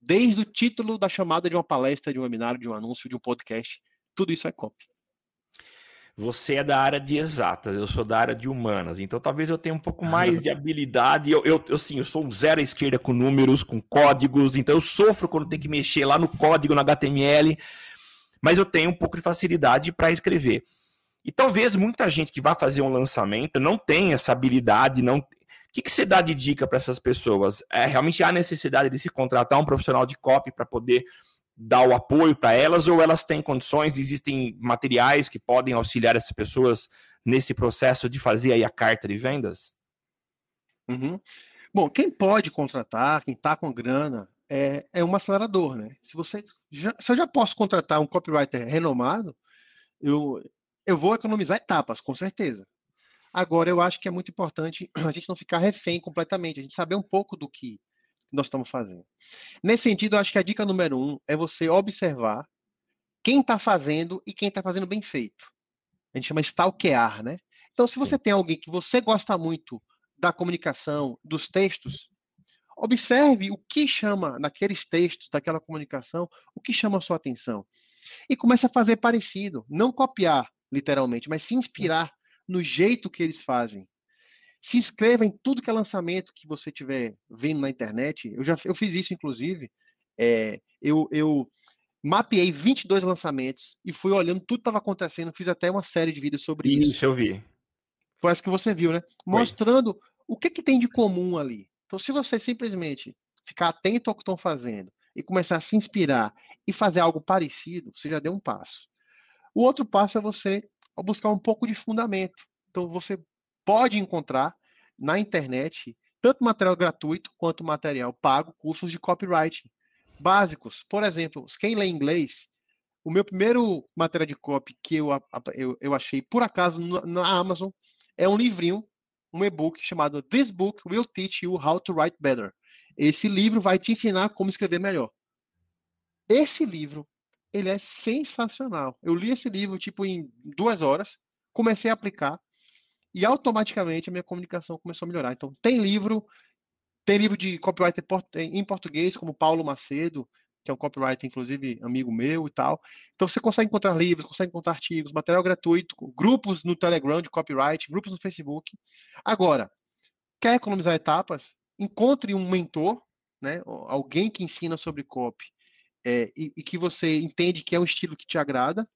Desde o título da chamada de uma palestra, de um webinar, de um anúncio, de um podcast, tudo isso é copy. Você é da área de exatas, eu sou da área de humanas, então talvez eu tenha um pouco mais de habilidade. Eu, eu, eu, assim, eu sou um zero à esquerda com números, com códigos, então eu sofro quando tem que mexer lá no código, no HTML, mas eu tenho um pouco de facilidade para escrever. E talvez muita gente que vai fazer um lançamento não tenha essa habilidade, não. O que, que você dá de dica para essas pessoas? É, realmente há necessidade de se contratar um profissional de copy para poder dar o apoio para elas ou elas têm condições, existem materiais que podem auxiliar essas pessoas nesse processo de fazer aí a carta de vendas? Uhum. Bom, quem pode contratar, quem está com grana, é, é um acelerador, né? Se você já, se eu já posso contratar um copywriter renomado, eu, eu vou economizar etapas, com certeza. Agora, eu acho que é muito importante a gente não ficar refém completamente, a gente saber um pouco do que nós estamos fazendo. Nesse sentido, eu acho que a dica número um é você observar quem está fazendo e quem está fazendo bem feito. A gente chama stalkear, né? Então, se você Sim. tem alguém que você gosta muito da comunicação, dos textos, observe o que chama naqueles textos, daquela comunicação, o que chama a sua atenção. E comece a fazer parecido, não copiar literalmente, mas se inspirar no jeito que eles fazem. Se inscreva em tudo que é lançamento que você estiver vendo na internet. Eu já eu fiz isso, inclusive. É, eu, eu mapeei 22 lançamentos e fui olhando tudo que estava acontecendo. Fiz até uma série de vídeos sobre isso. Isso, eu vi. Foi essa que você viu, né? Mostrando Foi. o que, que tem de comum ali. Então, se você simplesmente ficar atento ao que estão fazendo e começar a se inspirar e fazer algo parecido, você já deu um passo. O outro passo é você buscar um pouco de fundamento. Então, você pode encontrar na internet tanto material gratuito quanto material pago, cursos de copywriting básicos. Por exemplo, quem lê inglês, o meu primeiro material de copy que eu, eu, eu achei por acaso na Amazon é um livrinho, um e-book chamado This Book Will Teach You How to Write Better. Esse livro vai te ensinar como escrever melhor. Esse livro, ele é sensacional. Eu li esse livro tipo em duas horas, comecei a aplicar e automaticamente a minha comunicação começou a melhorar. Então, tem livro, tem livro de copywriter em português, como Paulo Macedo, que é um copywriter, inclusive, amigo meu e tal. Então, você consegue encontrar livros, consegue encontrar artigos, material gratuito, grupos no Telegram de copyright, grupos no Facebook. Agora, quer economizar etapas? Encontre um mentor, né, alguém que ensina sobre copy é, e, e que você entende que é um estilo que te agrada,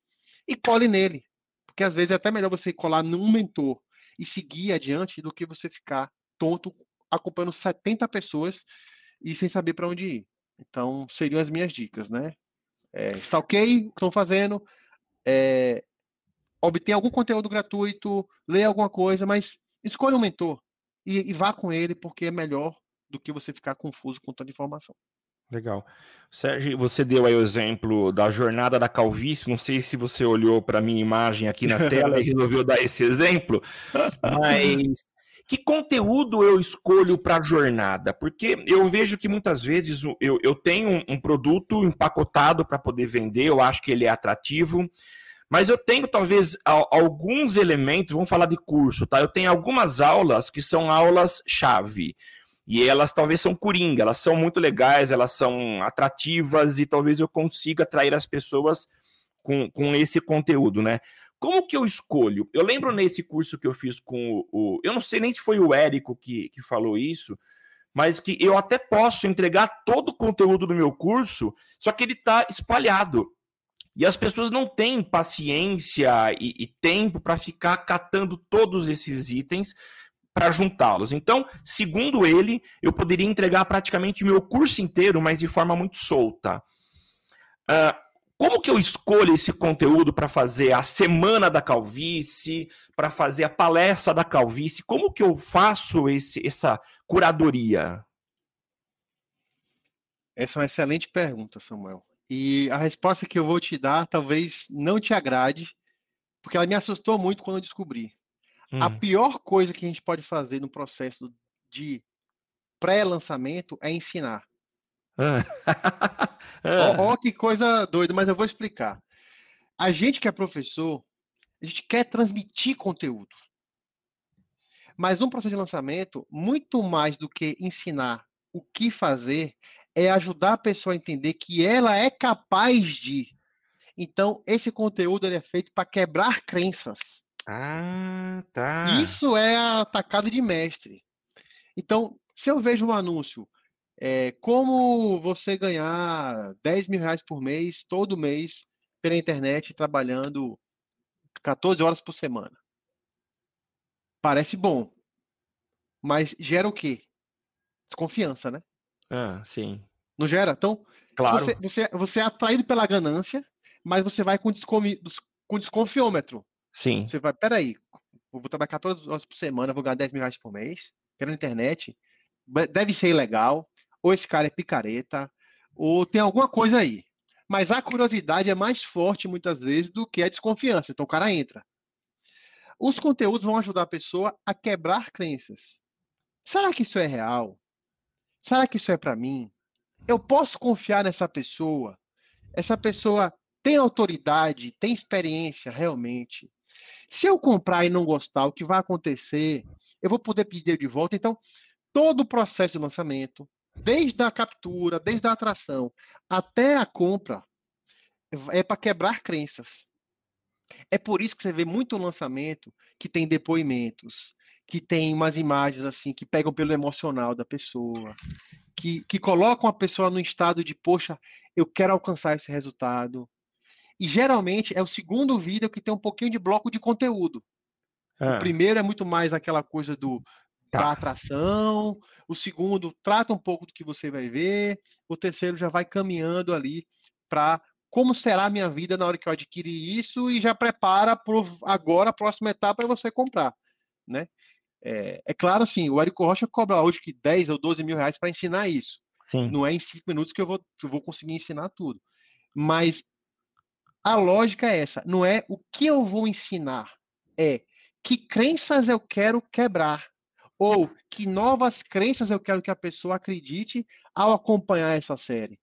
e cole nele. Porque às vezes é até melhor você colar num mentor e seguir adiante do que você ficar tonto acompanhando 70 pessoas e sem saber para onde ir. Então, seriam as minhas dicas, né? É, está ok o que estão fazendo, é, obter algum conteúdo gratuito, lê alguma coisa, mas escolha um mentor e, e vá com ele, porque é melhor do que você ficar confuso com tanta informação. Legal. Sérgio, você deu aí o exemplo da jornada da calvície. Não sei se você olhou para a minha imagem aqui na tela e resolveu dar esse exemplo, mas que conteúdo eu escolho para a jornada? Porque eu vejo que muitas vezes eu, eu tenho um produto empacotado para poder vender, eu acho que ele é atrativo, mas eu tenho talvez alguns elementos, vamos falar de curso, tá? Eu tenho algumas aulas que são aulas-chave. E elas talvez são coringa, elas são muito legais, elas são atrativas e talvez eu consiga atrair as pessoas com, com esse conteúdo, né? Como que eu escolho? Eu lembro nesse curso que eu fiz com o. o eu não sei nem se foi o Érico que, que falou isso, mas que eu até posso entregar todo o conteúdo do meu curso, só que ele está espalhado. E as pessoas não têm paciência e, e tempo para ficar catando todos esses itens para juntá-los. Então, segundo ele, eu poderia entregar praticamente meu curso inteiro, mas de forma muito solta. Uh, como que eu escolho esse conteúdo para fazer a semana da calvície, para fazer a palestra da calvície? Como que eu faço esse, essa curadoria? Essa é uma excelente pergunta, Samuel. E a resposta que eu vou te dar talvez não te agrade, porque ela me assustou muito quando eu descobri. Hum. A pior coisa que a gente pode fazer no processo de pré-lançamento é ensinar. Ah. Ó, ó, que coisa doida, mas eu vou explicar. A gente que é professor, a gente quer transmitir conteúdo. Mas um processo de lançamento, muito mais do que ensinar o que fazer, é ajudar a pessoa a entender que ela é capaz de. Então, esse conteúdo é feito para quebrar crenças. Ah, tá. Isso é a atacada de mestre. Então, se eu vejo um anúncio, é, como você ganhar 10 mil reais por mês, todo mês, pela internet, trabalhando 14 horas por semana. Parece bom, mas gera o quê? Desconfiança, né? Ah, sim. Não gera? Então, claro. você, você, você é atraído pela ganância, mas você vai com, desconfi, com desconfiômetro. Sim. Você vai, peraí, vou trabalhar 14 horas por semana, vou ganhar 10 mil reais por mês, pela internet, deve ser ilegal, ou esse cara é picareta, ou tem alguma coisa aí. Mas a curiosidade é mais forte muitas vezes do que a desconfiança, então o cara entra. Os conteúdos vão ajudar a pessoa a quebrar crenças. Será que isso é real? Será que isso é para mim? Eu posso confiar nessa pessoa? Essa pessoa tem autoridade, tem experiência realmente? Se eu comprar e não gostar, o que vai acontecer? Eu vou poder pedir de volta. Então, todo o processo de lançamento, desde a captura, desde a atração até a compra, é para quebrar crenças. É por isso que você vê muito lançamento que tem depoimentos, que tem umas imagens assim que pegam pelo emocional da pessoa, que, que colocam a pessoa no estado de, poxa, eu quero alcançar esse resultado, e geralmente é o segundo vídeo que tem um pouquinho de bloco de conteúdo. O ah. primeiro é muito mais aquela coisa do tá. da atração, o segundo trata um pouco do que você vai ver, o terceiro já vai caminhando ali para como será a minha vida na hora que eu adquirir isso e já prepara para agora a próxima etapa é você comprar, né? É, é claro, assim, o Érico Rocha cobra hoje que 10 ou 12 mil reais para ensinar isso. Sim. Não é em 5 minutos que eu, vou, que eu vou conseguir ensinar tudo. Mas a lógica é essa, não é o que eu vou ensinar, é que crenças eu quero quebrar ou que novas crenças eu quero que a pessoa acredite ao acompanhar essa série.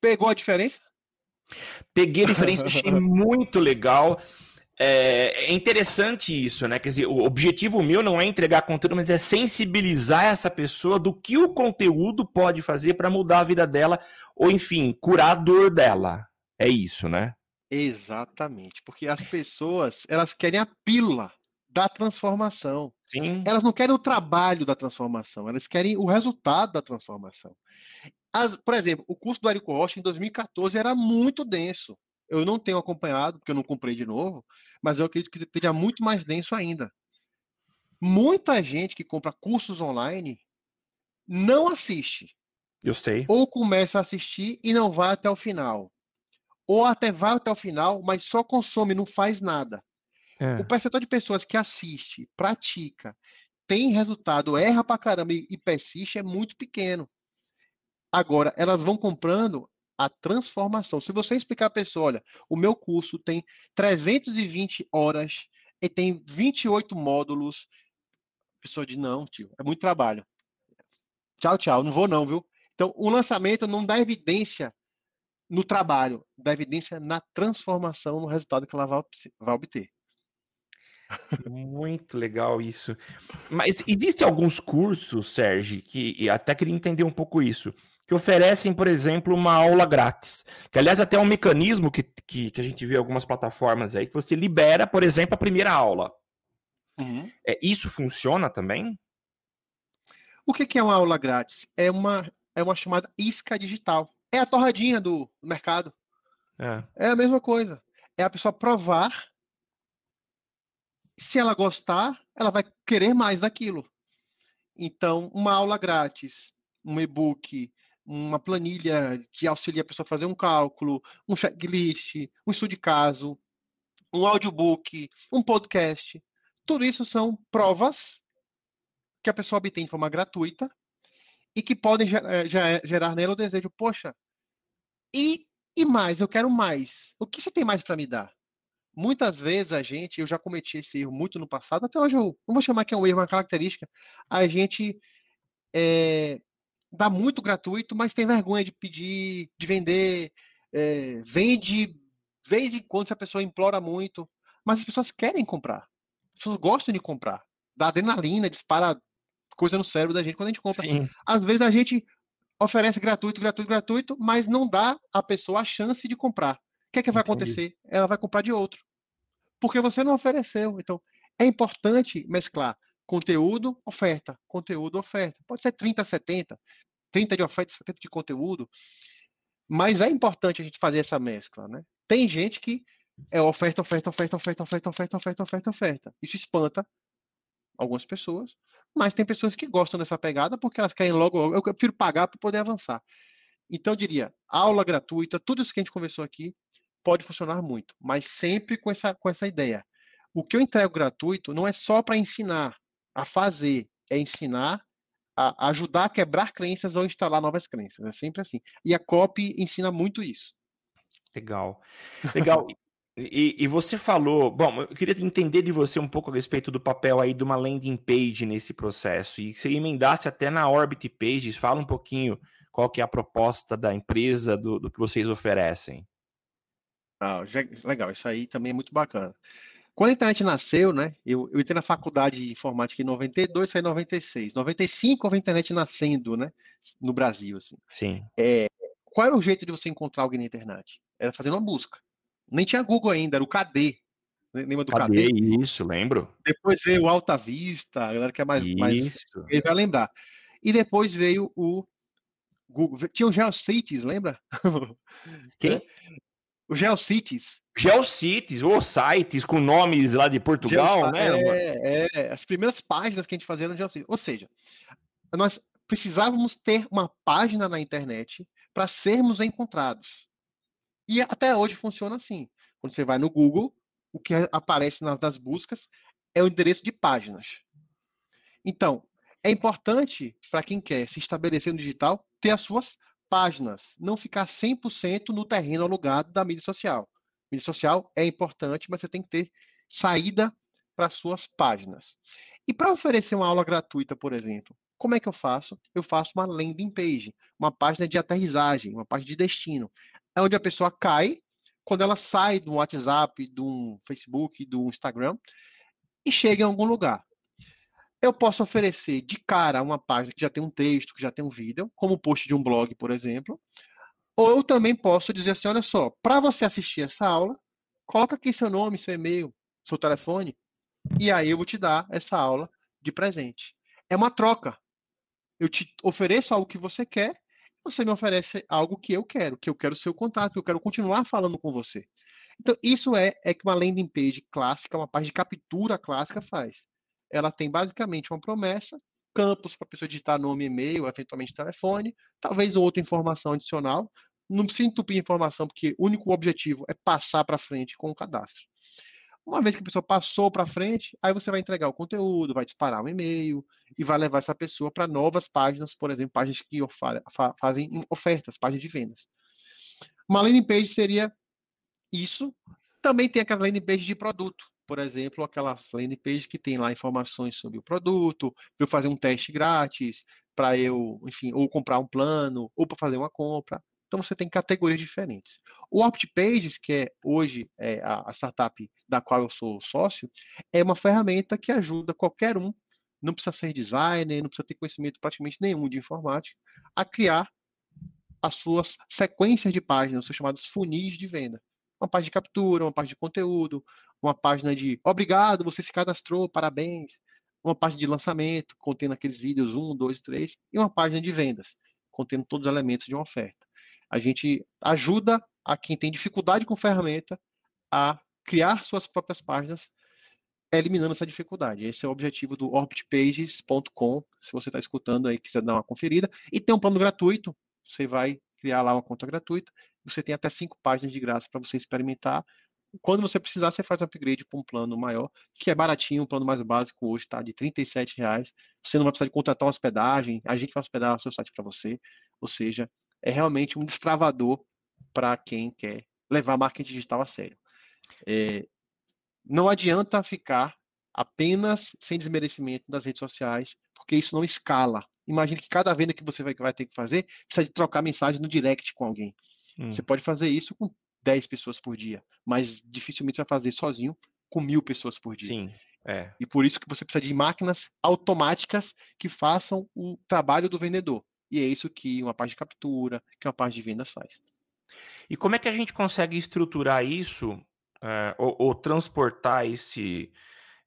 Pegou a diferença? Peguei a diferença, achei muito legal. é, é, interessante isso, né? Quer dizer, o objetivo meu não é entregar conteúdo, mas é sensibilizar essa pessoa do que o conteúdo pode fazer para mudar a vida dela, ou enfim, curar a dor dela. É isso, né? Exatamente, porque as pessoas elas querem a pílula da transformação. Sim. Elas não querem o trabalho da transformação, elas querem o resultado da transformação. As, por exemplo, o curso do Érico Rocha em 2014 era muito denso. Eu não tenho acompanhado, porque eu não comprei de novo, mas eu acredito que esteja muito mais denso ainda. Muita gente que compra cursos online não assiste. Eu sei. Ou começa a assistir e não vai até o final. Ou até vai até o final, mas só consome, não faz nada. É. O percentual de pessoas que assiste, pratica, tem resultado, erra pra caramba e, e persiste é muito pequeno. Agora, elas vão comprando a transformação. Se você explicar a pessoa, olha, o meu curso tem 320 horas e tem 28 módulos, a pessoa diz, não, tio, é muito trabalho. Tchau, tchau, não vou não, viu? Então, o lançamento não dá evidência no trabalho, dá evidência na transformação, no resultado que ela vai, vai obter. Muito legal isso. Mas existem alguns cursos, Sérgio, que até queria entender um pouco isso que oferecem, por exemplo, uma aula grátis. Que, aliás, até é um mecanismo que, que, que, a gente vê em algumas plataformas aí, que você libera, por exemplo, a primeira aula. Uhum. É, isso funciona também? O que, que é uma aula grátis? É uma, é uma chamada isca digital. É a torradinha do mercado. É. é a mesma coisa. É a pessoa provar. Se ela gostar, ela vai querer mais daquilo. Então, uma aula grátis, um e-book, uma planilha que auxilia a pessoa a fazer um cálculo, um checklist, um estudo de caso, um audiobook, um podcast. Tudo isso são provas que a pessoa obtém de forma gratuita e que podem eh, gerar nela o desejo, poxa, e, e mais, eu quero mais. O que você tem mais para me dar? Muitas vezes a gente, eu já cometi esse erro muito no passado, até hoje eu não vou chamar que é um erro, uma característica, a gente é, dá muito gratuito, mas tem vergonha de pedir, de vender, é, vende de vez em quando se a pessoa implora muito, mas as pessoas querem comprar, as pessoas gostam de comprar, dá adrenalina, dispara coisa no cérebro da gente quando a gente compra. Sim. Às vezes a gente oferece gratuito, gratuito, gratuito, mas não dá à pessoa a chance de comprar. O que é que vai Entendi. acontecer? Ela vai comprar de outro. Porque você não ofereceu. Então, é importante mesclar Conteúdo, oferta. Conteúdo, oferta. Pode ser 30, 70. 30 de oferta, 70 de conteúdo. Mas é importante a gente fazer essa mescla, né? Tem gente que é oferta, oferta, oferta, oferta, oferta, oferta, oferta, oferta, oferta. Isso espanta algumas pessoas, mas tem pessoas que gostam dessa pegada porque elas querem logo, eu prefiro pagar para poder avançar. Então eu diria, aula gratuita, tudo isso que a gente conversou aqui pode funcionar muito, mas sempre com essa, com essa ideia. O que eu entrego gratuito não é só para ensinar, a fazer, é ensinar, a ajudar a quebrar crenças ou instalar novas crenças. É sempre assim. E a COP ensina muito isso. Legal. Legal. E, e, você falou, bom, eu queria entender de você um pouco a respeito do papel aí de uma landing page nesse processo e você emendasse até na Orbit Pages, fala um pouquinho qual que é a proposta da empresa, do, do que vocês oferecem. Ah, legal, isso aí também é muito bacana. Quando a internet nasceu, né? Eu, eu entrei na faculdade de informática em 92, saí em 96. 95 houve a internet nascendo, né? No Brasil, assim. Sim. É, qual era o jeito de você encontrar alguém na internet? Era fazendo uma busca. Nem tinha Google ainda, era o KD. Lembra do KD? KD? Isso, lembro. Depois veio o Alta Vista, a galera que é mais. Isso. mais ele vai lembrar. E depois veio o Google. Tinha o GeoCities, lembra? Quem? O GeoCities. GeoCities, ou sites com nomes lá de Portugal, né? É, é, as primeiras páginas que a gente fazia no GeoCities. Ou seja, nós precisávamos ter uma página na internet para sermos encontrados. E até hoje funciona assim. Quando você vai no Google, o que aparece nas buscas é o endereço de páginas. Então, é importante para quem quer se estabelecer no digital ter as suas páginas, não ficar 100% no terreno alugado da mídia social. Mídia social é importante, mas você tem que ter saída para suas páginas. E para oferecer uma aula gratuita, por exemplo, como é que eu faço? Eu faço uma landing page, uma página de aterrissagem, uma página de destino, é onde a pessoa cai, quando ela sai do WhatsApp, do Facebook, do Instagram e chega em algum lugar. Eu posso oferecer de cara uma página que já tem um texto, que já tem um vídeo, como o post de um blog, por exemplo. Ou eu também posso dizer assim: olha só, para você assistir essa aula, coloca aqui seu nome, seu e-mail, seu telefone, e aí eu vou te dar essa aula de presente. É uma troca. Eu te ofereço algo que você quer, você me oferece algo que eu quero, que eu quero seu contato, que eu quero continuar falando com você. Então, isso é, é que uma landing page clássica, uma página de captura clássica faz ela tem basicamente uma promessa, campos para a pessoa digitar nome, e-mail, eventualmente telefone, talvez outra informação adicional. Não precisa entupir informação, porque o único objetivo é passar para frente com o cadastro. Uma vez que a pessoa passou para frente, aí você vai entregar o conteúdo, vai disparar um e-mail e vai levar essa pessoa para novas páginas, por exemplo, páginas que fazem ofertas, páginas de vendas. Uma landing page seria isso. Também tem aquela landing page de produto por exemplo, aquela landing page que tem lá informações sobre o produto, para eu fazer um teste grátis, para eu, enfim, ou comprar um plano, ou para fazer uma compra. Então você tem categorias diferentes. O OptPages, que é hoje é a, a startup da qual eu sou sócio, é uma ferramenta que ajuda qualquer um, não precisa ser designer, não precisa ter conhecimento praticamente nenhum de informática, a criar as suas sequências de páginas, seus chamados funis de venda uma página de captura, uma página de conteúdo, uma página de obrigado, você se cadastrou, parabéns, uma página de lançamento, contendo aqueles vídeos 1, 2, 3, e uma página de vendas, contendo todos os elementos de uma oferta. A gente ajuda a quem tem dificuldade com ferramenta a criar suas próprias páginas, eliminando essa dificuldade. Esse é o objetivo do orbitpages.com. Se você está escutando aí, quiser dar uma conferida. E tem um plano gratuito, você vai criar lá uma conta gratuita. Você tem até cinco páginas de graça para você experimentar. Quando você precisar, você faz um upgrade para um plano maior, que é baratinho, um plano mais básico hoje está de R$ reais. Você não vai precisar de contratar hospedagem, a gente vai hospedar o seu site para você. Ou seja, é realmente um destravador para quem quer levar marketing digital a sério. É, não adianta ficar apenas sem desmerecimento das redes sociais, porque isso não escala. Imagine que cada venda que você vai, vai ter que fazer precisa de trocar mensagem no direct com alguém. Hum. Você pode fazer isso com 10 pessoas por dia, mas dificilmente você vai fazer sozinho com mil pessoas por dia. Sim. É. E por isso que você precisa de máquinas automáticas que façam o trabalho do vendedor. E é isso que uma parte de captura, que uma parte de vendas faz. E como é que a gente consegue estruturar isso é, ou, ou, transportar esse,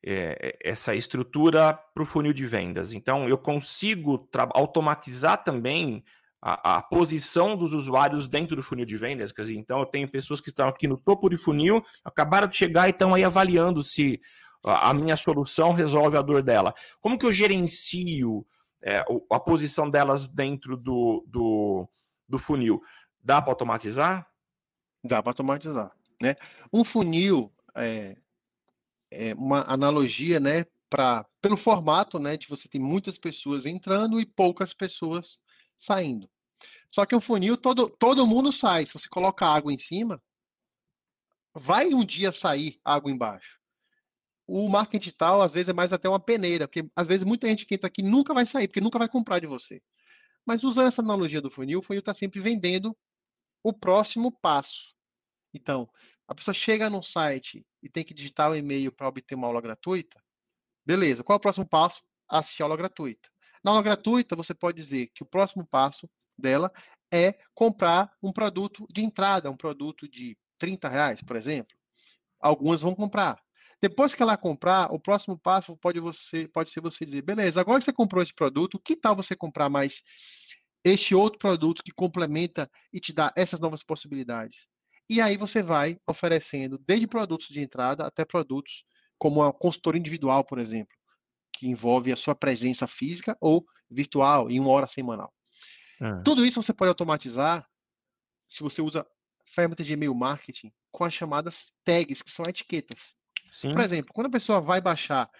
é, essa estrutura para o funil de vendas? Então, eu consigo automatizar também a, a, posição dos usuários dentro do funil de vendas. Quer dizer, então eu tenho pessoas que estão aqui no topo do funil, acabaram de chegar e estão aí avaliando se a minha solução resolve a dor dela. Como que eu gerencio é, a posição delas dentro do, do, do funil? Dá para automatizar? Dá para automatizar. Né? Um funil é, é uma analogia né, pra, pelo formato né, de você ter muitas pessoas entrando e poucas pessoas saindo. Só que o funil, todo, todo mundo sai. Se você coloca água em cima, vai um dia sair água embaixo. O marketing digital, às vezes, é mais até uma peneira, porque às vezes muita gente que entra aqui nunca vai sair, porque nunca vai comprar de você. Mas usando essa analogia do funil, o funil está sempre vendendo o próximo passo. Então, a pessoa chega no site e tem que digitar o e-mail para obter uma aula gratuita. Beleza, qual é o próximo passo? Assistir a aula gratuita. Na aula gratuita, você pode dizer que o próximo passo dela é comprar um produto de entrada, um produto de 30 reais, por exemplo. Algumas vão comprar. Depois que ela comprar, o próximo passo pode, você, pode ser você dizer, beleza, agora que você comprou esse produto, que tal você comprar mais este outro produto que complementa e te dá essas novas possibilidades? E aí você vai oferecendo desde produtos de entrada até produtos como a consultoria individual, por exemplo que envolve a sua presença física ou virtual em uma hora semanal. É. Tudo isso você pode automatizar se você usa ferramentas de e-mail marketing com as chamadas tags, que são etiquetas. Sim. Por exemplo, quando a pessoa vai baixar,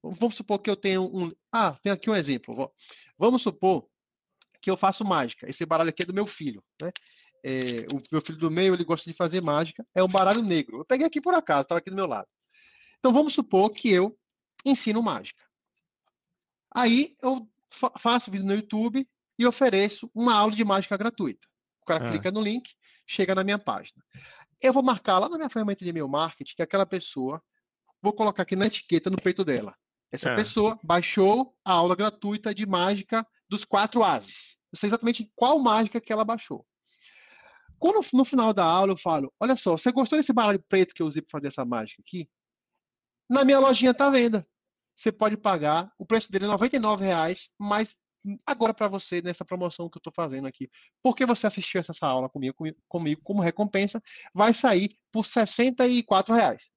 vamos supor que eu tenho um. Ah, tem aqui um exemplo. Vamos supor que eu faço mágica. Esse baralho aqui é do meu filho. Né? É, o meu filho do meio ele gosta de fazer mágica. É um baralho negro. Eu peguei aqui por acaso, estava aqui do meu lado. Então vamos supor que eu ensino mágica. Aí eu fa faço vídeo no YouTube e ofereço uma aula de mágica gratuita. O cara é. clica no link, chega na minha página. Eu vou marcar lá na minha ferramenta de e-mail marketing que aquela pessoa, vou colocar aqui na etiqueta no peito dela. Essa é. pessoa baixou a aula gratuita de mágica dos quatro ases. Eu sei exatamente qual mágica que ela baixou. Quando no final da aula eu falo, olha só, você gostou desse baralho preto que eu usei para fazer essa mágica aqui? Na minha lojinha está à venda. Você pode pagar, o preço dele é R$ 99,00, mas agora para você nessa promoção que eu estou fazendo aqui. Porque você assistiu essa aula comigo, comigo, comigo como recompensa, vai sair por 64 reais.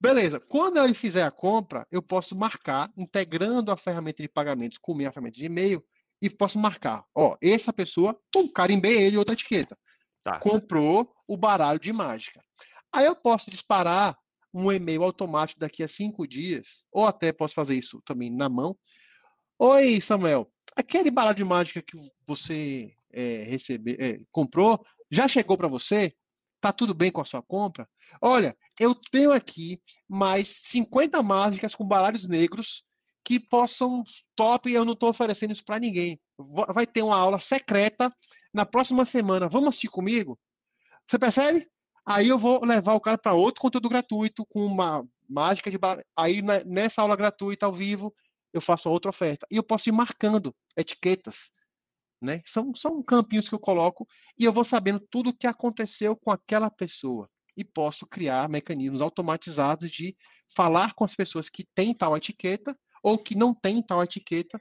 Beleza. Quando ele fizer a compra, eu posso marcar, integrando a ferramenta de pagamentos com a minha ferramenta de e-mail, e posso marcar. Ó, essa pessoa, pum, carimbei ele outra etiqueta. Tá. Comprou o baralho de mágica. Aí eu posso disparar um e-mail automático daqui a cinco dias, ou até posso fazer isso também na mão, Oi, Samuel. Aquele baralho de mágica que você é, recebe, é, comprou, já chegou para você? Tá tudo bem com a sua compra? Olha, eu tenho aqui mais 50 mágicas com baralhos negros que possam top e eu não estou oferecendo isso para ninguém. Vai ter uma aula secreta na próxima semana. Vamos assistir comigo? Você percebe? Aí eu vou levar o cara para outro conteúdo gratuito com uma mágica de baralho. Aí nessa aula gratuita ao vivo eu faço outra oferta. E eu posso ir marcando etiquetas. Né? São, são campinhos que eu coloco e eu vou sabendo tudo o que aconteceu com aquela pessoa. E posso criar mecanismos automatizados de falar com as pessoas que têm tal etiqueta ou que não têm tal etiqueta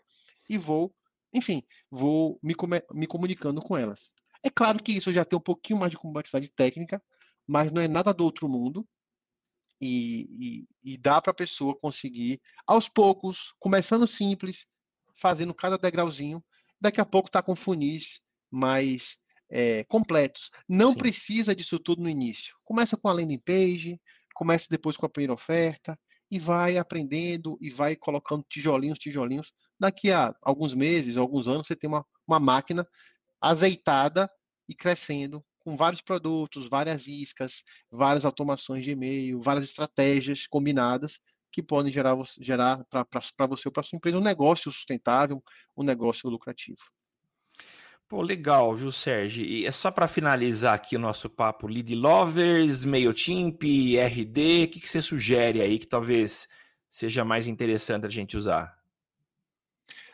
e vou, enfim, vou me, me comunicando com elas. É claro que isso já tem um pouquinho mais de complexidade técnica, mas não é nada do outro mundo e, e, e dá para a pessoa conseguir, aos poucos, começando simples, fazendo cada degrauzinho, daqui a pouco está com funis mais é, completos. Não Sim. precisa disso tudo no início. Começa com a landing page, começa depois com a primeira oferta, e vai aprendendo e vai colocando tijolinhos, tijolinhos. Daqui a alguns meses, alguns anos, você tem uma, uma máquina azeitada e crescendo com vários produtos, várias iscas, várias automações de e-mail, várias estratégias combinadas que podem gerar, gerar para você ou para sua empresa um negócio sustentável, um negócio lucrativo. Pô, legal, viu, Sérgio? E é só para finalizar aqui o nosso papo Lead Lovers, MailChimp, RD, o que, que você sugere aí que talvez seja mais interessante a gente usar?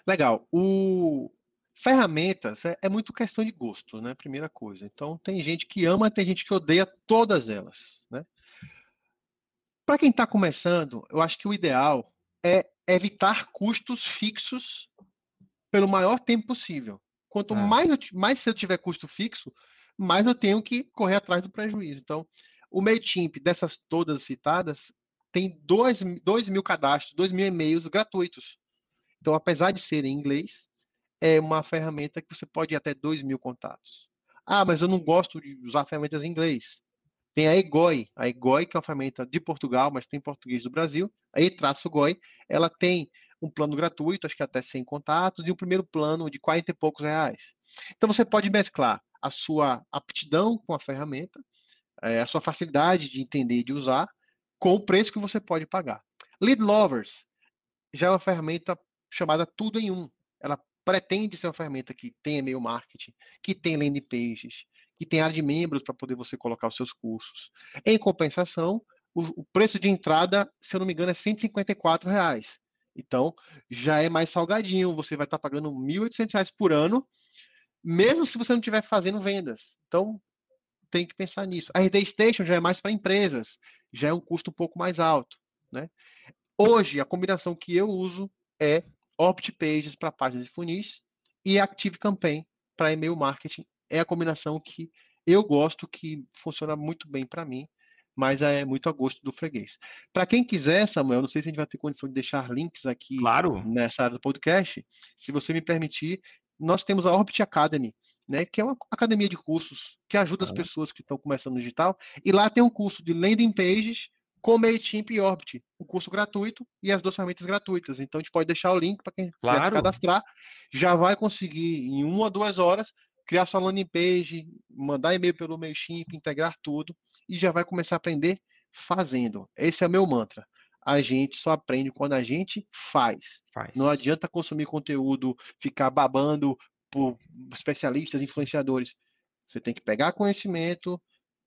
Legal. O, Ferramentas é, é, muito questão de gosto, né? Primeira coisa. Então, tem gente que ama, tem gente que odeia todas elas, né? Para quem está começando, eu acho que o ideal é evitar custos fixos pelo maior tempo possível. Quanto é. mais, eu, mais se eu tiver custo fixo, mais eu tenho que correr atrás do prejuízo. Então, o MailChimp, dessas todas citadas, tem 2 mil cadastros, 2 mil e-mails gratuitos. Então, apesar de ser em inglês, é uma ferramenta que você pode ir até 2 mil contatos. Ah, mas eu não gosto de usar ferramentas em inglês. Tem a Egoi, a Egoi, que é uma ferramenta de Portugal, mas tem português do Brasil. A E-Goi, ela tem um plano gratuito, acho que até 100 contatos, e um primeiro plano de 40 e poucos reais. Então você pode mesclar a sua aptidão com a ferramenta, é, a sua facilidade de entender e de usar, com o preço que você pode pagar. Lead Lovers já é uma ferramenta chamada tudo em um. Ela pretende ser uma ferramenta que tem e-mail marketing, que tem landing pages, que tem área de membros para poder você colocar os seus cursos. Em compensação, o, o, preço de entrada, se eu não me engano, é 154 reais. Então, já é mais salgadinho, você vai estar tá pagando 1.800 reais por ano, mesmo se você não estiver fazendo vendas. Então, tem que pensar nisso. A RD Station já é mais para empresas, já é um custo um pouco mais alto. Né? Hoje, a combinação que eu uso é Opt Pages para páginas de funis e Active Campaign para e-mail marketing. É a combinação que eu gosto, que funciona muito bem para mim, mas é muito a gosto do freguês. Para quem quiser, Samuel, não sei se a gente vai ter condição de deixar links aqui claro. nessa área do podcast. Se você me permitir, nós temos a Orbit Academy, né, que é uma academia de cursos que ajuda as pessoas que estão começando no digital. E lá tem um curso de landing pages com MailChimp e Orbit, um curso gratuito e as duas ferramentas gratuitas. Então a gente pode deixar o link para quem claro. quer se cadastrar, já vai conseguir em uma ou duas horas criar sua landing page, mandar e-mail pelo MailChimp, integrar tudo e já vai começar a aprender fazendo. Esse é o meu mantra. A gente só aprende quando a gente faz. faz. Não adianta consumir conteúdo, ficar babando por especialistas, influenciadores. Você tem que pegar conhecimento,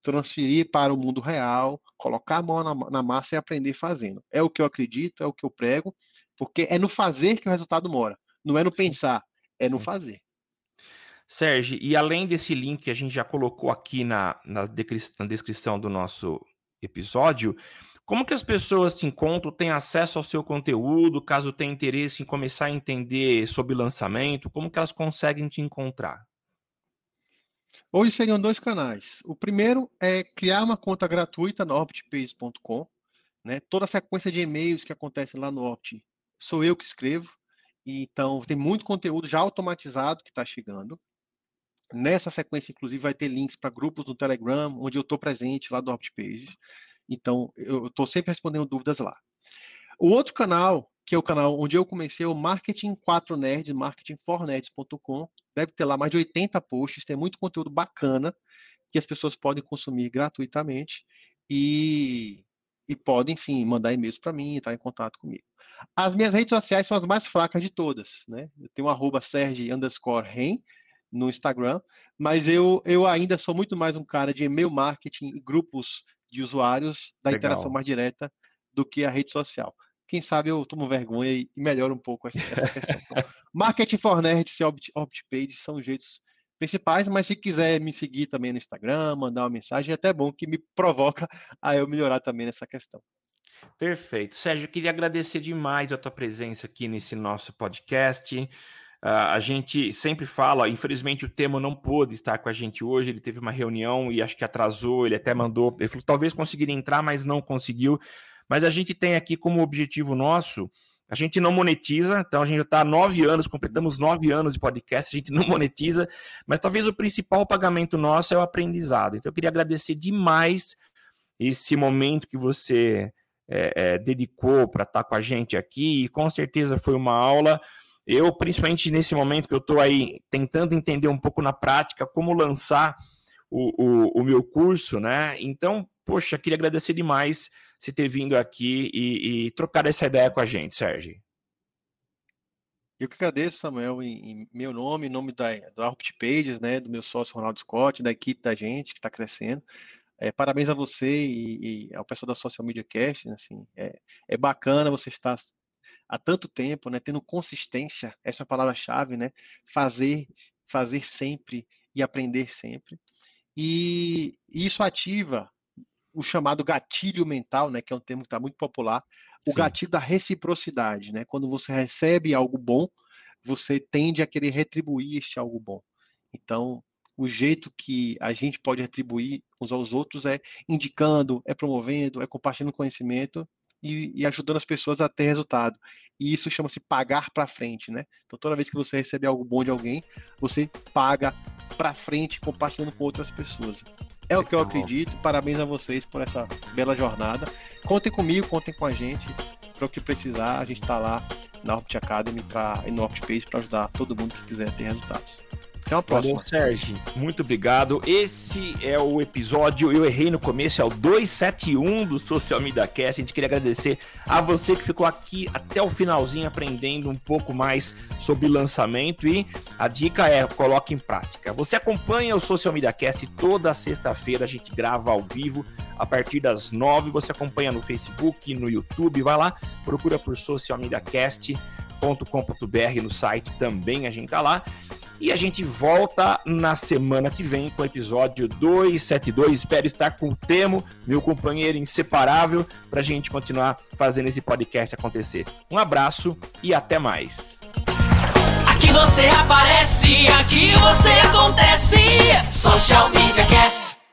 transferir para o mundo real, colocar a mão na, na, massa e aprender fazendo. É o que eu acredito, é o que eu prego, porque é no fazer que o resultado mora. Não é no pensar, é no fazer. Sérgio, e além desse link que a gente já colocou aqui na, na, na descrição do nosso episódio, como que as pessoas te encontram, têm acesso ao seu conteúdo, caso tenha interesse em começar a entender sobre lançamento, como que elas conseguem te encontrar? Hoje seriam dois canais. O primeiro é criar uma conta gratuita no optpace.com. Né? Toda a sequência de e-mails que acontecem lá no Opt sou eu que escrevo. Então, tem muito conteúdo já automatizado que está chegando. Nessa sequência, inclusive, vai ter links para grupos no Telegram, onde eu estou presente lá do OptPages. Então, eu estou sempre respondendo dúvidas lá. O outro canal, que é o canal onde eu comecei, é o Marketing 4 Nerds, marketingfornerds.com. Deve ter lá mais de 80 posts, tem muito conteúdo bacana que as pessoas podem consumir gratuitamente e, e podem, enfim, mandar e-mails para mim, estar em contato comigo. As minhas redes sociais são as mais fracas de todas, né? Eu tenho o arroba no Instagram, mas eu, eu ainda sou muito mais um cara de e-mail marketing e grupos de usuários da Legal. interação mais direta do que a rede social. Quem sabe eu tomo vergonha e melhoro um pouco essa, essa questão. Então, marketing for Nerds e OptPage são os jeitos principais, mas se quiser me seguir também no Instagram, mandar uma mensagem, é até bom que me provoca a eu melhorar também nessa questão. Perfeito. Sérgio, eu queria agradecer demais a tua presença aqui nesse nosso podcast. Uh, a gente sempre fala, infelizmente o Temo não pôde estar com a gente hoje, ele teve uma reunião e acho que atrasou, ele até mandou, ele falou talvez conseguiria entrar, mas não conseguiu. Mas a gente tem aqui como objetivo nosso, a gente não monetiza, então a gente já está nove anos, completamos nove anos de podcast, a gente não monetiza, mas talvez o principal pagamento nosso é o aprendizado. Então eu queria agradecer demais esse momento que você é, é, dedicou para estar tá com a gente aqui, e com certeza foi uma aula. Eu, principalmente nesse momento que eu estou aí tentando entender um pouco na prática como lançar o, o, o, meu curso, né? Então, poxa, queria agradecer demais você ter vindo aqui e, e trocar essa ideia com a gente, Sérgio. Eu que agradeço, Samuel, em, em meu nome, em nome da, da Arpt Pages, né, do meu sócio Ronaldo Scott, da equipe da gente que está crescendo. É, parabéns a você e, e, ao pessoal da Social Media Cast, assim, é, é bacana você estar há tanto tempo, né, tendo consistência, essa é a palavra-chave, né, fazer, fazer sempre e aprender sempre. E isso ativa o chamado gatilho mental, né, que é um termo que está muito popular, o Sim. gatilho da reciprocidade, né, quando você recebe algo bom, você tende a querer retribuir este algo bom. Então, o jeito que a gente pode retribuir uns aos outros é indicando, é promovendo, é compartilhando conhecimento e, e ajudando as pessoas a ter resultado. E isso chama-se pagar para frente, né? Então toda vez que você recebe algo bom de alguém, você paga para frente compartilhando com outras pessoas. É o que eu acredito. Parabéns a vocês por essa bela jornada. Contem comigo, contem com a gente. Para o que precisar, a gente está lá na Opt Academy pra, e no OptPace para ajudar todo mundo que quiser ter resultados. Até uma próxima. Valeu, Sérgio. Muito obrigado. Esse é o episódio, eu errei no começo, é o 271 do Social Media Cast. A gente queria agradecer a você que ficou aqui até o finalzinho aprendendo um pouco mais sobre lançamento e a dica é coloque em prática. Você acompanha o Social Media Cast toda sexta-feira, a gente grava ao vivo a partir das nove. Você acompanha no Facebook, no YouTube, vai lá, procura por Social Media Cast.com.br no site também a gente tá lá. E a gente volta na semana que vem com o episódio 272. Espero estar com o Temo, meu companheiro inseparável, para a gente continuar fazendo esse podcast acontecer. Um abraço e até mais. Aqui você aparece, aqui você acontece. Social Media Cast.